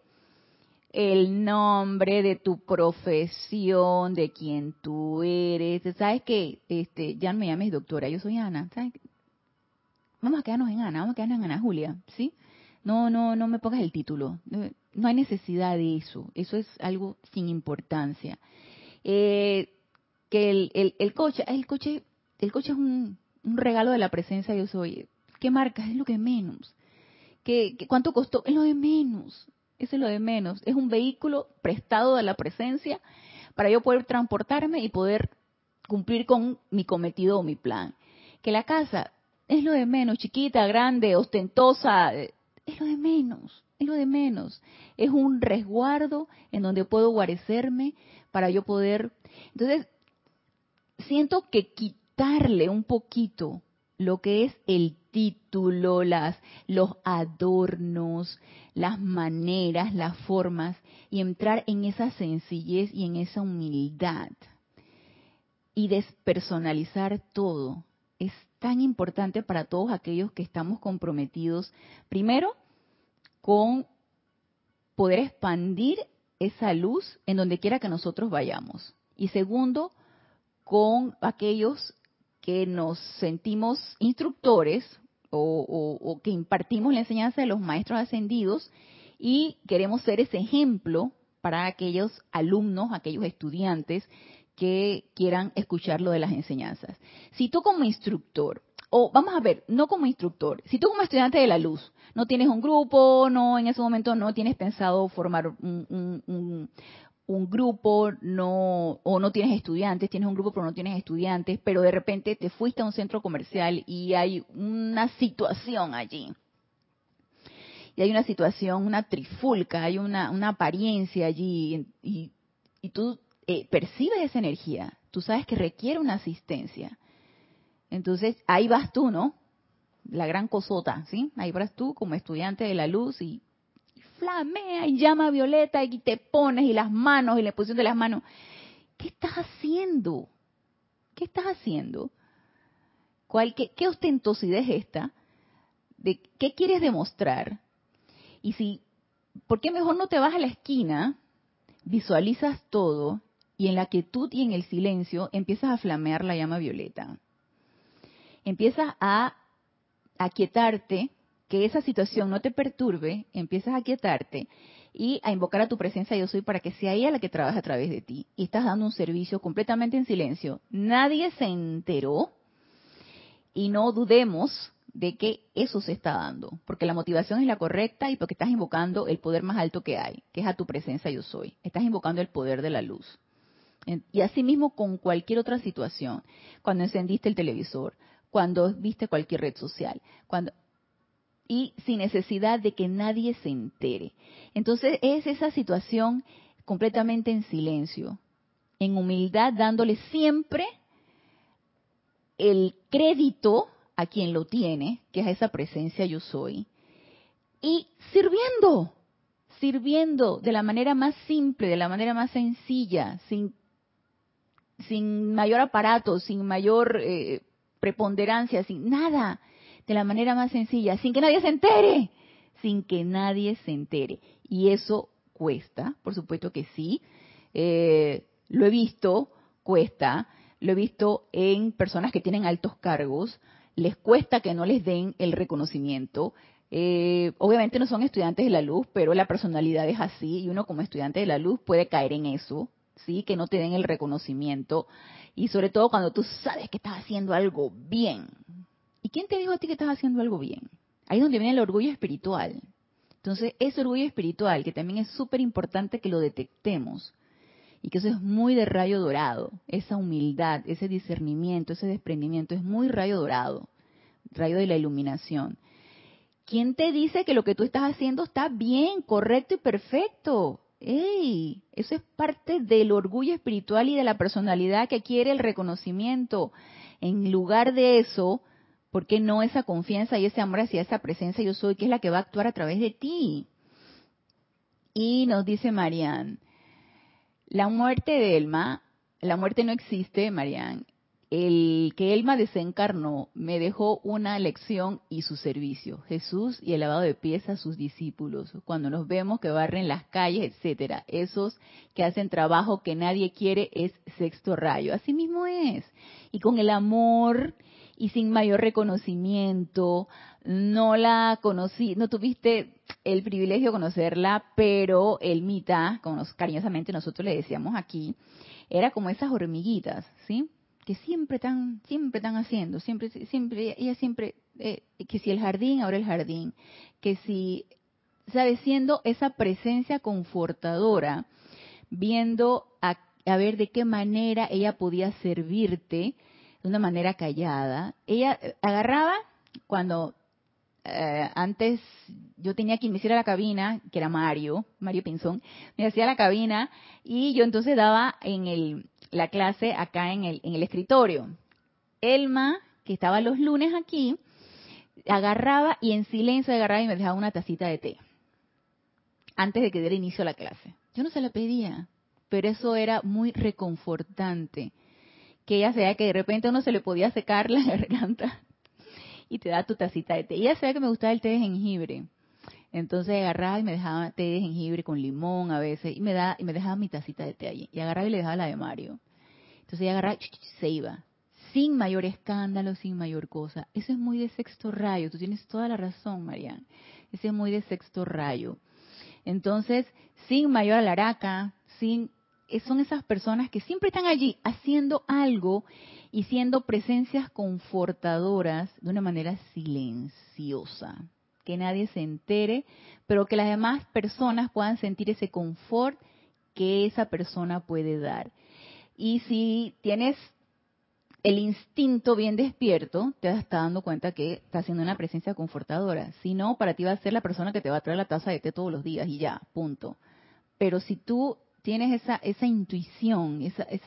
el nombre de tu profesión, de quién tú eres. ¿Sabes qué? Este, ya no me llames doctora, yo soy Ana. Vamos a quedarnos en Ana, vamos a quedarnos en Ana Julia, ¿sí? No, no, no me pongas el título. No hay necesidad de eso. Eso es algo sin importancia. Eh, que el, el, coche, el coche, el coche es un, regalo de la presencia yo soy. ¿Qué marca? Es lo que menos. ¿Qué, cuánto costó? Es lo de menos. Eso es lo de menos. Es un vehículo prestado de la presencia para yo poder transportarme y poder cumplir con mi cometido o mi plan. Que la casa es lo de menos, chiquita, grande, ostentosa, es lo de menos, es lo de menos. Es un resguardo en donde puedo guarecerme para yo poder. Entonces, siento que quitarle un poquito lo que es el título, las, los adornos, las maneras, las formas, y entrar en esa sencillez y en esa humildad. Y despersonalizar todo. Es tan importante para todos aquellos que estamos comprometidos, primero, con poder expandir esa luz en donde quiera que nosotros vayamos. Y segundo, con aquellos que nos sentimos instructores o, que impartimos la enseñanza de los maestros ascendidos y queremos ser ese ejemplo para aquellos alumnos, aquellos estudiantes que quieran escuchar lo de las enseñanzas. Si tú como instructor, o vamos a ver, no como instructor, si tú como estudiante de la luz no tienes un grupo, no en ese momento no tienes pensado formar un, un grupo, no, o no tienes estudiantes, tienes un grupo pero no tienes estudiantes, pero de repente te fuiste a un centro comercial y hay una situación allí. Y hay una situación, una trifulca, hay una, una apariencia allí y, y tú eh, percibes esa energía, tú sabes que requiere una asistencia. Entonces ahí vas tú, ¿no? La gran cosota, ¿sí? Ahí vas tú como estudiante de la luz y flamea y llama a Violeta y te pones y las manos y la posición de las manos. ¿Qué estás haciendo? ¿Qué estás haciendo? ¿Cuál, qué, ostentosidad es esta? ¿De qué quieres demostrar? Y si, ¿por qué mejor no te vas a la esquina, visualizas todo y en la quietud y en el silencio empiezas a flamear la llama violeta? Empiezas a aquietarte que esa situación no te perturbe, empiezas a quietarte y a invocar a tu presencia yo soy para que sea ella la que trabaje a través de ti. Y estás dando un servicio completamente en silencio. Nadie se enteró y no dudemos de que eso se está dando, porque la motivación es la correcta y porque estás invocando el poder más alto que hay, que es a tu presencia yo soy. Estás invocando el poder de la luz. Y asimismo con cualquier otra situación, cuando encendiste el televisor, cuando viste cualquier red social, cuando y sin necesidad de que nadie se entere. Entonces es esa situación completamente en silencio, en humildad, dándole siempre el crédito a quien lo tiene, que es esa presencia yo soy, y sirviendo, sirviendo de la manera más simple, de la manera más sencilla, sin, sin mayor aparato, sin mayor eh, preponderancia, sin nada de la manera más sencilla, sin que nadie se entere, sin que nadie se entere. Y eso cuesta, por supuesto que sí. Eh, lo he visto, cuesta. Lo he visto en personas que tienen altos cargos. Les cuesta que no les den el reconocimiento. Eh, obviamente no son estudiantes de la luz, pero la personalidad es así y uno como estudiante de la luz puede caer en eso, sí, que no te den el reconocimiento y sobre todo cuando tú sabes que estás haciendo algo bien, ¿Y quién te dijo a ti que estás haciendo algo bien? Ahí es donde viene el orgullo espiritual. Entonces, ese orgullo espiritual, que también es súper importante que lo detectemos, y que eso es muy de rayo dorado, esa humildad, ese discernimiento, ese desprendimiento, es muy rayo dorado, rayo de la iluminación. ¿Quién te dice que lo que tú estás haciendo está bien, correcto y perfecto? ¡Ey! Eso es parte del orgullo espiritual y de la personalidad que quiere el reconocimiento. En lugar de eso, ¿Por qué no esa confianza y ese amor hacia esa presencia yo soy, que es la que va a actuar a través de ti? Y nos dice Marian, la muerte de Elma, la muerte no existe, Marian. El que Elma desencarnó me dejó una lección y su servicio. Jesús y el lavado de pies a sus discípulos. Cuando nos vemos que barren las calles, etcétera. Esos que hacen trabajo que nadie quiere es sexto rayo. Así mismo es. Y con el amor y sin mayor reconocimiento, no la conocí, no tuviste el privilegio de conocerla, pero el mita, como cariñosamente nosotros le decíamos aquí, era como esas hormiguitas, ¿sí? Que siempre están, siempre están haciendo, siempre, siempre, ella siempre, eh, que si el jardín, ahora el jardín, que si, ¿sabes? Siendo esa presencia confortadora, viendo a, a ver de qué manera ella podía servirte, de una manera callada. Ella eh, agarraba cuando eh, antes yo tenía quien me hiciera la cabina, que era Mario, Mario Pinzón, me hacía la cabina y yo entonces daba en el, la clase acá en el, en el escritorio. Elma, que estaba los lunes aquí, agarraba y en silencio agarraba y me dejaba una tacita de té antes de que diera inicio a la clase. Yo no se la pedía, pero eso era muy reconfortante. Que ella sabía que de repente uno se le podía secar la garganta y te da tu tacita de té. Ella sabía que me gustaba el té de jengibre. Entonces agarraba y me dejaba té de jengibre con limón a veces y me da y me dejaba mi tacita de té allí. Y agarraba y le dejaba la de Mario. Entonces ella agarraba y se iba. Sin mayor escándalo, sin mayor cosa. Eso es muy de sexto rayo. Tú tienes toda la razón, Marian. Ese es muy de sexto rayo. Entonces, sin mayor alaraca, sin son esas personas que siempre están allí haciendo algo y siendo presencias confortadoras de una manera silenciosa, que nadie se entere, pero que las demás personas puedan sentir ese confort que esa persona puede dar. Y si tienes el instinto bien despierto, te estás dando cuenta que está haciendo una presencia confortadora. Si no, para ti va a ser la persona que te va a traer la taza de té todos los días y ya, punto. Pero si tú tienes esa, esa intuición, esa, es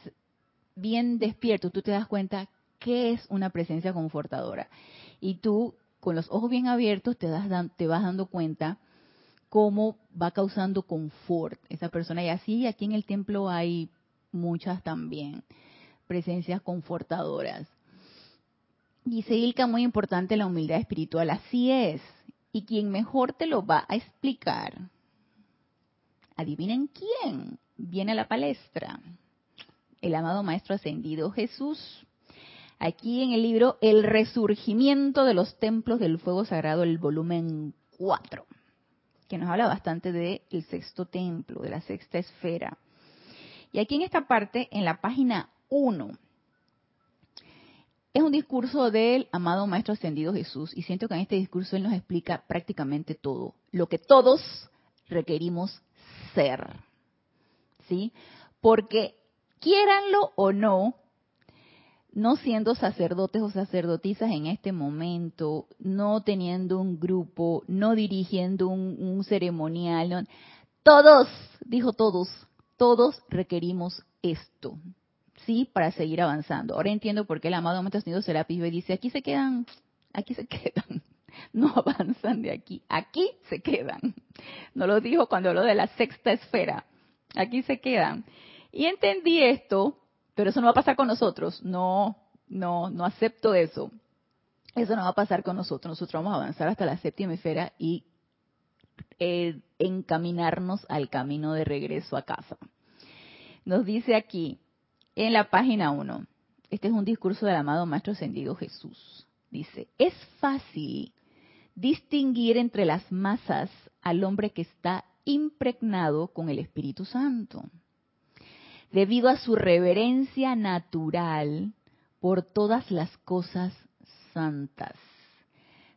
bien despierto, tú te das cuenta qué es una presencia confortadora. Y tú, con los ojos bien abiertos, te, das, te vas dando cuenta cómo va causando confort esa persona. Y así aquí en el templo hay muchas también presencias confortadoras. Dice Ilka, muy importante la humildad espiritual, así es. Y quien mejor te lo va a explicar, adivinen quién, viene a la palestra. El amado Maestro Ascendido Jesús. Aquí en el libro El Resurgimiento de los Templos del Fuego Sagrado, el volumen 4, que nos habla bastante del sexto templo, de la sexta esfera. Y aquí en esta parte, en la página 1. Es un discurso del amado Maestro Ascendido Jesús y siento que en este discurso él nos explica prácticamente todo, lo que todos requerimos ser. ¿Sí? Porque quieranlo o no, no siendo sacerdotes o sacerdotisas en este momento, no teniendo un grupo, no dirigiendo un, ceremonial, todos, dijo todos, todos requerimos esto. ¿sí? Para seguir avanzando. Ahora entiendo por qué el amado Maestro Ascendido Serapis y dice, aquí se quedan, aquí se quedan, no avanzan de aquí, aquí se quedan. No lo dijo cuando habló de la sexta esfera, aquí se quedan. Y entendí esto, pero eso no va a pasar con nosotros, no, no, no acepto eso. Eso no va a pasar con nosotros, nosotros vamos a avanzar hasta la séptima esfera y eh, encaminarnos al camino de regreso a casa. Nos dice aquí, en la página 1. Este es un discurso del amado Maestro Ascendido Jesús. Dice, es fácil distinguir entre las masas al hombre que está impregnado con el Espíritu Santo, debido a su reverencia natural por todas las cosas santas,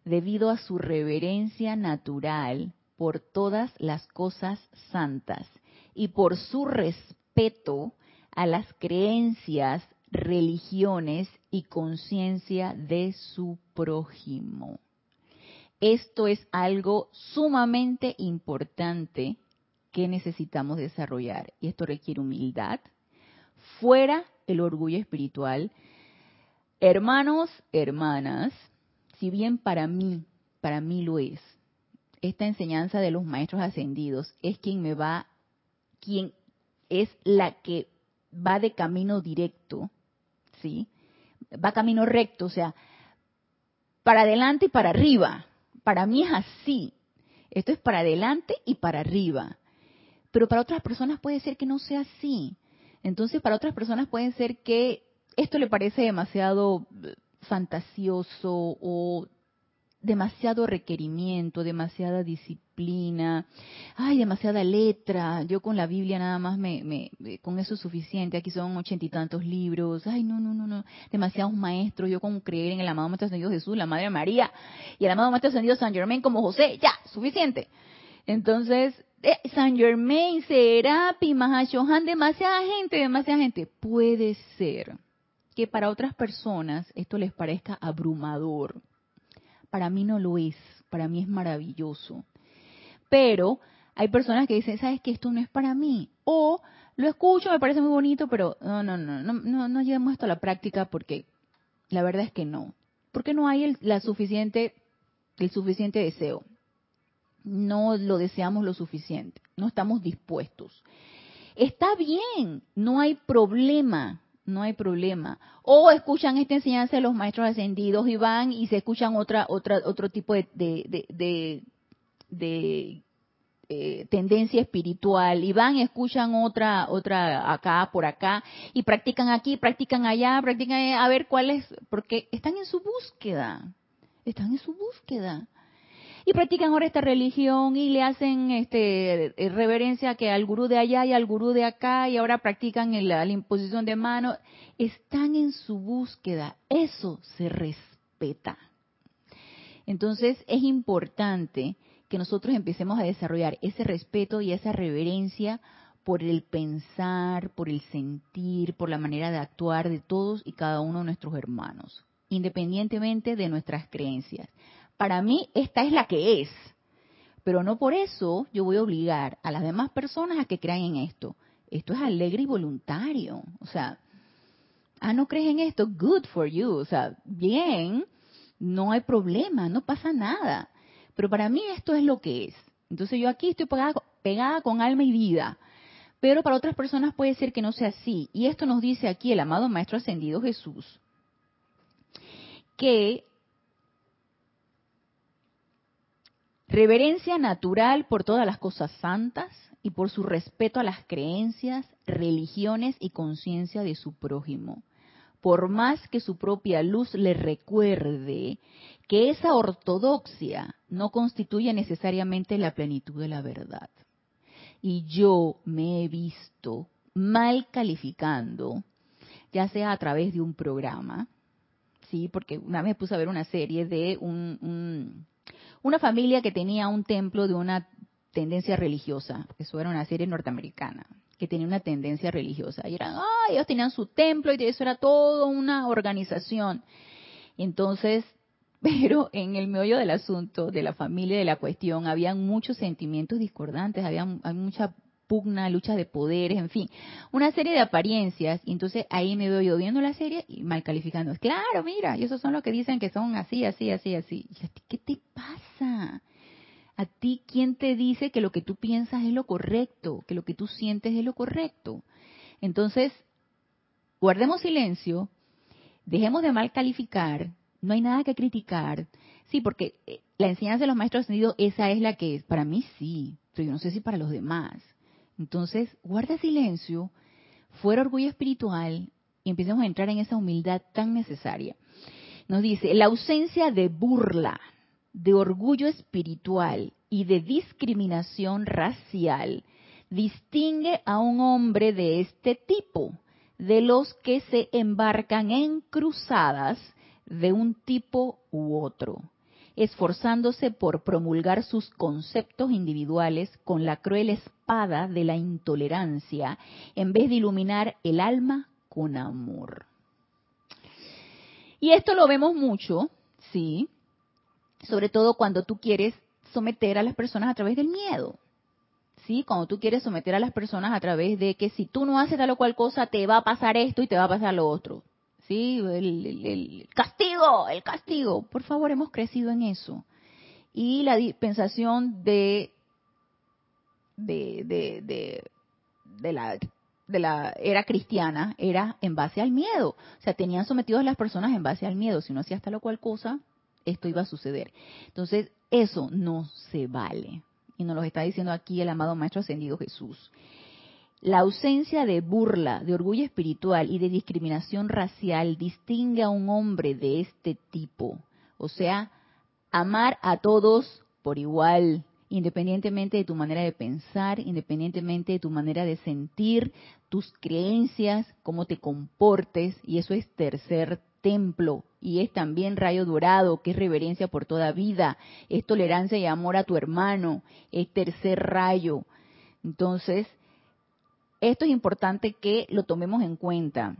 debido a su reverencia natural por todas las cosas santas. Y por su respeto a las creencias, religiones y conciencia de su prójimo. Esto es algo sumamente importante que necesitamos desarrollar y esto requiere humildad, fuera el orgullo espiritual. Hermanos, hermanas, si bien para mí, para mí lo es, esta enseñanza de los maestros ascendidos es quien me va, quien es la que va de camino directo, ¿sí? Va camino recto, o sea, para adelante y para arriba. Para mí es así. Esto es para adelante y para arriba. Pero para otras personas puede ser que no sea así. Entonces, para otras personas puede ser que esto le parece demasiado eh, fantasioso o demasiado requerimiento, demasiada disciplina, ay, demasiada letra. Yo con la Biblia nada más me, me, con eso es suficiente. Aquí son ochenta y tantos libros. Ay, no, no, no, no. Demasiados maestros. Yo con creer en el amado Maestro Ascendido Jesús, la Madre María y el amado Maestro Ascendido San Germain como José, ya, suficiente. Entonces, eh, San Germain, Serapi, Mahashohan, demasiada gente, demasiada gente. Puede ser que para otras personas esto les parezca abrumador para mí no lo es. para mí es maravilloso. Pero hay personas que dicen, ¿sabes que esto no es para mí? O lo escucho, me parece muy bonito, pero no, no, no, no, no, esto a la práctica porque la verdad es que no. Porque no hay el, la suficiente, el suficiente deseo. No lo deseamos lo suficiente. No estamos dispuestos. Está bien, no hay problema no hay problema. O escuchan esta enseñanza de los maestros ascendidos y van y se escuchan otra, otra, otro tipo de, de, de, eh, tendencia espiritual y van escuchan otra, otra acá, por acá y practican aquí, practican allá, practican a ver cuál es, porque están en su búsqueda, están en su búsqueda y practican ahora esta religión y le hacen este eh, reverencia que al gurú de allá y al gurú de acá y ahora practican la, imposición de manos. Están en su búsqueda. Eso se respeta. Entonces es importante que nosotros empecemos a desarrollar ese respeto y esa reverencia por el pensar, por el sentir, por la manera de actuar de todos y cada uno de nuestros hermanos, independientemente de nuestras creencias para mí esta es la que es. Pero no por eso yo voy a obligar a las demás personas a que crean en esto. Esto es alegre y voluntario. O sea, ah, no crees en esto, good for you. O sea, bien, no hay problema, no pasa nada. Pero para mí esto es lo que es. Entonces yo aquí estoy pegada, pegada con alma y vida. Pero para otras personas puede ser que no sea así. Y esto nos dice aquí el amado Maestro Ascendido Jesús, que Reverencia natural por todas las cosas santas y por su respeto a las creencias, religiones y conciencia de su prójimo. Por más que su propia luz le recuerde que esa ortodoxia no constituye necesariamente la plenitud de la verdad. Y yo me he visto mal calificando, ya sea a través de un programa, sí, porque una vez puse a ver una serie de un una familia que tenía un templo de una tendencia religiosa, eso era una serie norteamericana, que tenía una tendencia religiosa. Y eran, ah, ellos tenían su templo y eso era todo una organización. Entonces, pero en el meollo del asunto, de la familia, de la cuestión, habían muchos sentimientos discordantes, había, mucha pugna, lucha de poderes, en fin, una serie de apariencias. Y entonces ahí me veo yo viendo la serie y mal calificando. Claro, mira, y esos son los que dicen que son así, así, así, así. ¿Y a ti qué te pasa? ¿A ti quién te dice que lo que tú piensas es lo correcto, que lo que tú sientes es lo correcto? Entonces, guardemos silencio, dejemos de mal calificar, no hay nada que criticar. Sí, porque eh, la enseñanza de los maestros ascendidos, esa es la que es. Para mí sí, pero yo no sé si para los demás. Entonces, guarda silencio, fuera orgullo espiritual y empecemos a entrar en esa humildad tan necesaria. Nos dice, la ausencia de burla, de orgullo espiritual y de discriminación racial distingue a un hombre de este tipo de los que se embarcan en cruzadas de un tipo u otro esforzándose por promulgar sus conceptos individuales con la cruel espada de la intolerancia, en vez de iluminar el alma con amor. Y esto lo vemos mucho, sí, sobre todo cuando tú quieres someter a las personas a través del miedo. ¿Sí? Cuando tú quieres someter a las personas a través de que si tú no haces tal o cual cosa, te va a pasar esto y te va a pasar lo otro. ¿Sí? El, castigo, el castigo. Por favor, hemos crecido en eso. Y la dispensación de, de, de, de, la de la era cristiana era en base al miedo. O sea, tenían sometidos a las personas en base al miedo. Si no hacías tal o cual cosa, esto iba a suceder. Entonces, eso no se vale. Y nos lo está diciendo aquí el amado Maestro Ascendido Jesús. La ausencia de burla, de orgullo espiritual y de discriminación racial distingue a un hombre de este tipo. O sea, amar a todos por igual, independientemente de tu manera de pensar, independientemente de tu manera de sentir, tus creencias, cómo te comportes, y eso es tercer templo, y es también rayo dorado, que es reverencia por toda vida, es tolerancia y amor a tu hermano, es tercer rayo. Entonces, esto es importante que lo tomemos en cuenta.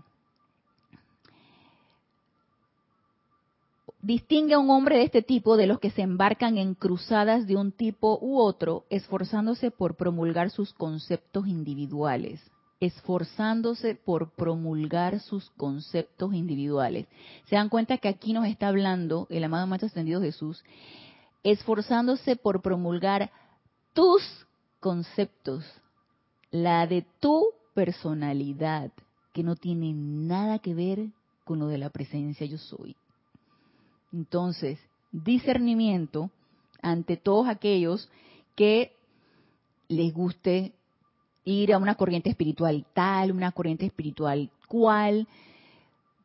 distingue a un hombre de este tipo de los que se embarcan en cruzadas de un tipo u otro, esforzándose por promulgar sus conceptos individuales esforzándose por promulgar sus conceptos individuales. Se dan cuenta que aquí nos está hablando el amado Maestro Ascendido Jesús, esforzándose por promulgar tus conceptos, la de tu personalidad, que no tiene nada que ver con lo de la presencia yo soy. Entonces, discernimiento ante todos aquellos que les guste ir a una corriente espiritual tal, una corriente espiritual cual.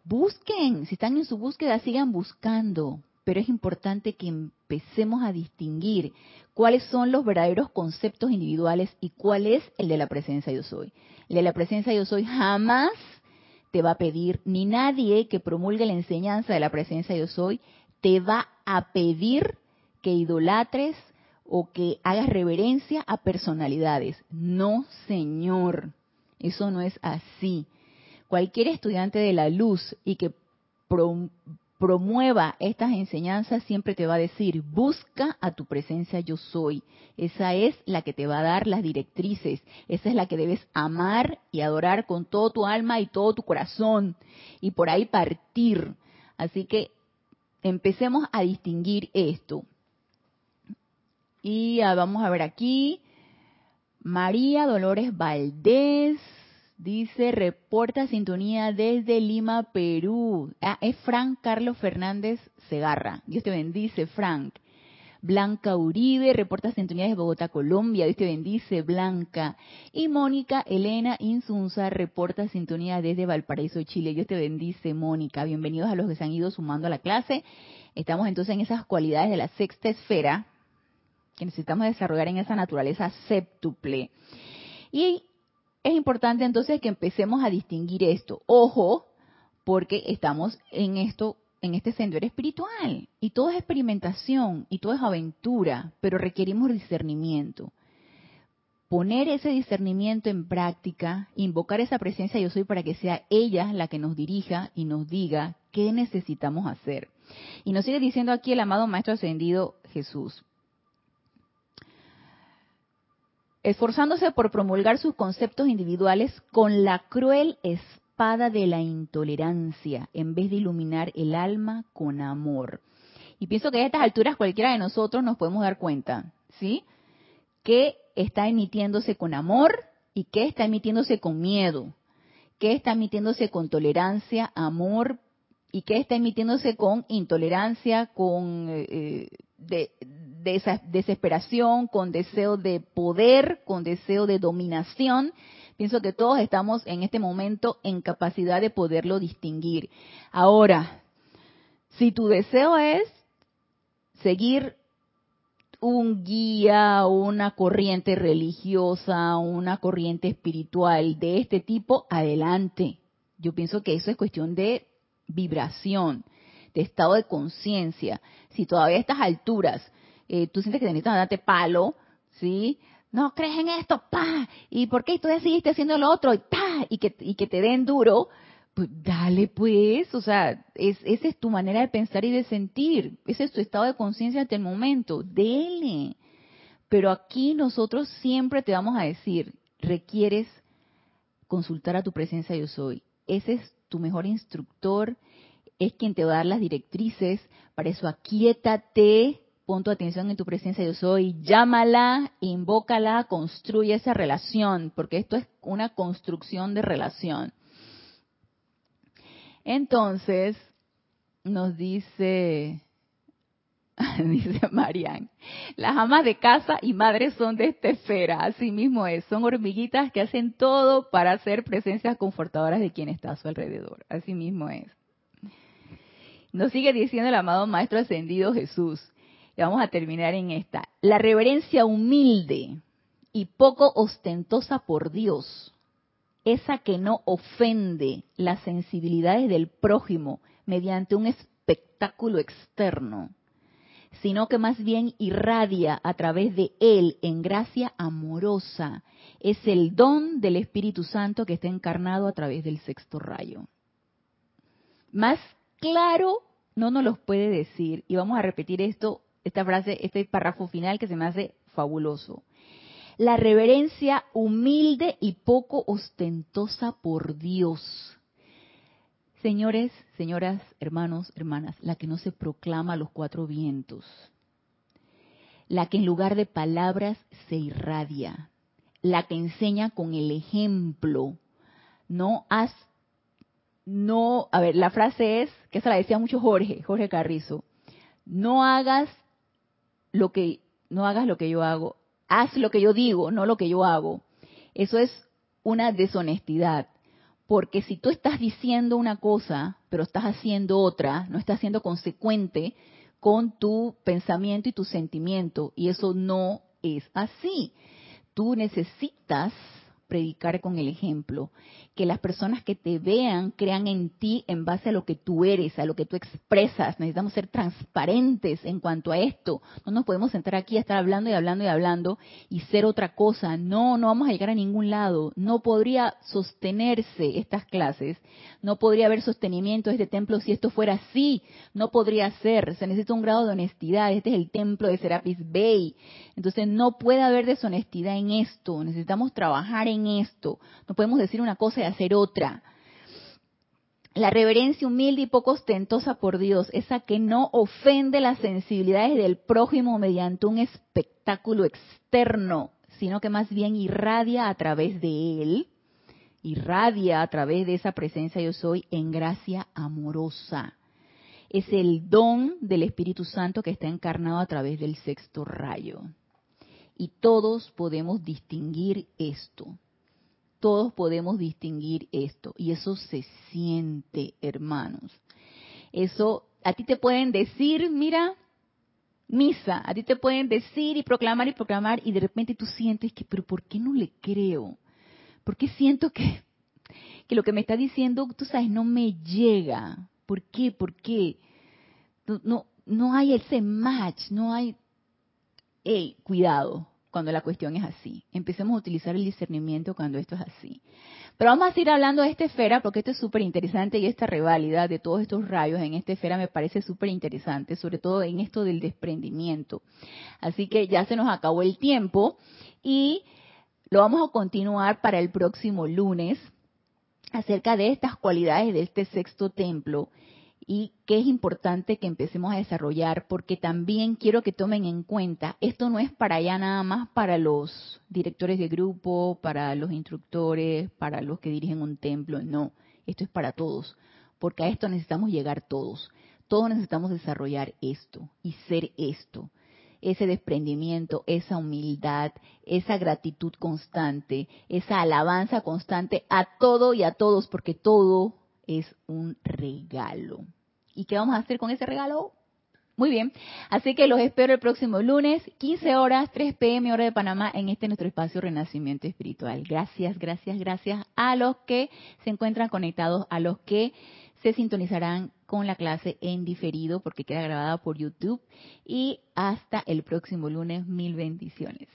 Busquen, si están en su búsqueda, sigan buscando, pero es importante que empecemos a distinguir cuáles son los verdaderos conceptos individuales y cuál es el de la presencia yo soy. El de la presencia yo soy jamás te va a pedir, ni nadie que promulgue la enseñanza de la presencia yo soy, te va a pedir que idolatres o que hagas reverencia a personalidades. No, señor, eso no es así. Cualquier estudiante de la luz y que promueva estas enseñanzas siempre te va a decir, busca a tu presencia yo soy. Esa es la que te va a dar las directrices. Esa es la que debes amar y adorar con todo tu alma y todo tu corazón. Y por ahí partir. Así que empecemos a distinguir esto. Y ah, vamos a ver aquí. María Dolores Valdés dice, reporta sintonía desde Lima, Perú. Ah, es Frank Carlos Fernández Segarra. Dios te bendice, Frank. Blanca Uribe, reporta sintonía desde Bogotá, Colombia. Dios te bendice, Blanca. Y Mónica Elena Insunza, reporta sintonía desde Valparaíso, Chile. Dios te bendice, Mónica. Bienvenidos a los que se han ido sumando a la clase. Estamos entonces en esas cualidades de la sexta esfera, que necesitamos desarrollar en esa naturaleza séptuple. Y es importante entonces que empecemos a distinguir esto. Ojo, porque estamos en esto, en este sendero espiritual, y todo es experimentación, y todo es aventura, pero requerimos discernimiento. Poner ese discernimiento en práctica, invocar esa presencia yo soy para que sea ella la que nos dirija y nos diga qué necesitamos hacer. Y nos sigue diciendo aquí el amado Maestro Ascendido Jesús. Esforzándose por promulgar sus conceptos individuales con la cruel espada de la intolerancia, en vez de iluminar el alma con amor. Y pienso que a estas alturas cualquiera de nosotros nos podemos dar cuenta, ¿sí? Que está emitiéndose con amor y que está emitiéndose con miedo, que está emitiéndose con tolerancia, amor y que está emitiéndose con intolerancia, con eh, eh, de, de esa desesperación, con deseo de poder, con deseo de dominación. Pienso que todos estamos en este momento en capacidad de poderlo distinguir. Ahora, si tu deseo es seguir un guía, una corriente religiosa, una corriente espiritual de este tipo, adelante. Yo pienso que eso es cuestión de vibración, de estado de conciencia. Si todavía a estas alturas eh, tú sientes que necesitas darte palo, ¿sí? No crees en esto, pa, ¿y por qué tú decidiste haciendo lo otro? Y pa, y que, y que te den duro, pues dale pues, o sea, es, esa es tu manera de pensar y de sentir, ese es tu estado de conciencia hasta el momento, dele. Pero aquí nosotros siempre te vamos a decir, requieres consultar a tu presencia yo soy. Ese es tu mejor instructor, es quien te va a dar las directrices, para eso aquíétate, pon tu atención en tu presencia yo soy, llámala, invócala, construye esa relación, porque esto es una construcción de relación. Entonces, nos dice, dice Marian, las amas de casa y madres son de esta esfera, así mismo es, son hormiguitas que hacen todo para ser presencias confortadoras de quien está a su alrededor, así mismo es. Nos sigue diciendo el amado Maestro Ascendido Jesús, y vamos a terminar en esta. La reverencia humilde y poco ostentosa por Dios, esa que no ofende las sensibilidades del prójimo mediante un espectáculo externo, sino que más bien irradia a través de él en gracia amorosa, es el don del Espíritu Santo que está encarnado a través del sexto rayo. Más claro no nos los puede decir. Y vamos a repetir esto, esta frase, este párrafo final que se me hace fabuloso. La reverencia humilde y poco ostentosa por Dios. Señores, señoras, hermanos, hermanas, la que no se proclama a los cuatro vientos, la que en lugar de palabras se irradia, la que enseña con el ejemplo, no has, no, a ver, la frase es, que esa la decía mucho Jorge, Jorge Carrizo, no hagas lo que, no hagas lo que yo hago, haz lo que yo digo, no lo que yo hago. Eso es una deshonestidad. Porque si tú estás diciendo una cosa, pero estás haciendo otra, no estás siendo consecuente con tu pensamiento y tu sentimiento. Y eso no es así. Tú necesitas predicar con el ejemplo, que las personas que te vean crean en ti en base a lo que tú eres, a lo que tú expresas. Necesitamos ser transparentes en cuanto a esto. No nos podemos sentar aquí a estar hablando y hablando y hablando y ser otra cosa. No, no vamos a llegar a ningún lado. No podría sostenerse estas clases. No podría haber sostenimiento de este templo si esto fuera así. No podría ser. Se necesita un grado de honestidad. Este es el templo de Serapis Bay. Entonces no puede haber deshonestidad en esto. Necesitamos trabajar en esto. No podemos decir una cosa y hacer otra. La reverencia humilde y poco ostentosa por Dios, esa que no ofende las sensibilidades del prójimo mediante un espectáculo externo, sino que más bien irradia a través de él, irradia a través de esa presencia yo soy en gracia amorosa. Es el don del Espíritu Santo que está encarnado a través del sexto rayo. Y todos podemos distinguir esto todos podemos distinguir esto y eso se siente, hermanos. Eso a ti te pueden decir, mira, misa, a ti te pueden decir y proclamar y proclamar y de repente tú sientes que, pero ¿por qué no le creo? ¿Por qué siento que, que lo que me está diciendo, tú sabes, no me llega? ¿Por qué? ¿Por qué? No, no, hay ese match, no hay... Hey, cuidado, cuando la cuestión es así. Empecemos a utilizar el discernimiento cuando esto es así. Pero vamos a seguir hablando de esta esfera porque esto es súper interesante y esta reválida de todos estos rayos en esta esfera me parece súper interesante, sobre todo en esto del desprendimiento. Así que ya se nos acabó el tiempo y lo vamos a continuar para el próximo lunes acerca de estas cualidades de este sexto templo y que es importante que empecemos a desarrollar porque también quiero que tomen en cuenta, esto no es para allá nada más para los directores de grupo, para los instructores, para los que dirigen un templo, no, esto es para todos, porque a esto necesitamos llegar todos, todos necesitamos desarrollar esto y ser esto, ese desprendimiento, esa humildad, esa gratitud constante, esa alabanza constante a todo y a todos, porque todo es un regalo. ¿Y qué vamos a hacer con ese regalo? Muy bien, así que los espero el próximo lunes, 15 horas, 3 pm hora de Panamá, en este nuestro espacio Renacimiento Espiritual. Gracias, gracias, gracias a los que se encuentran conectados, a los que se sintonizarán con la clase en diferido porque queda grabada por YouTube y hasta el próximo lunes, mil bendiciones.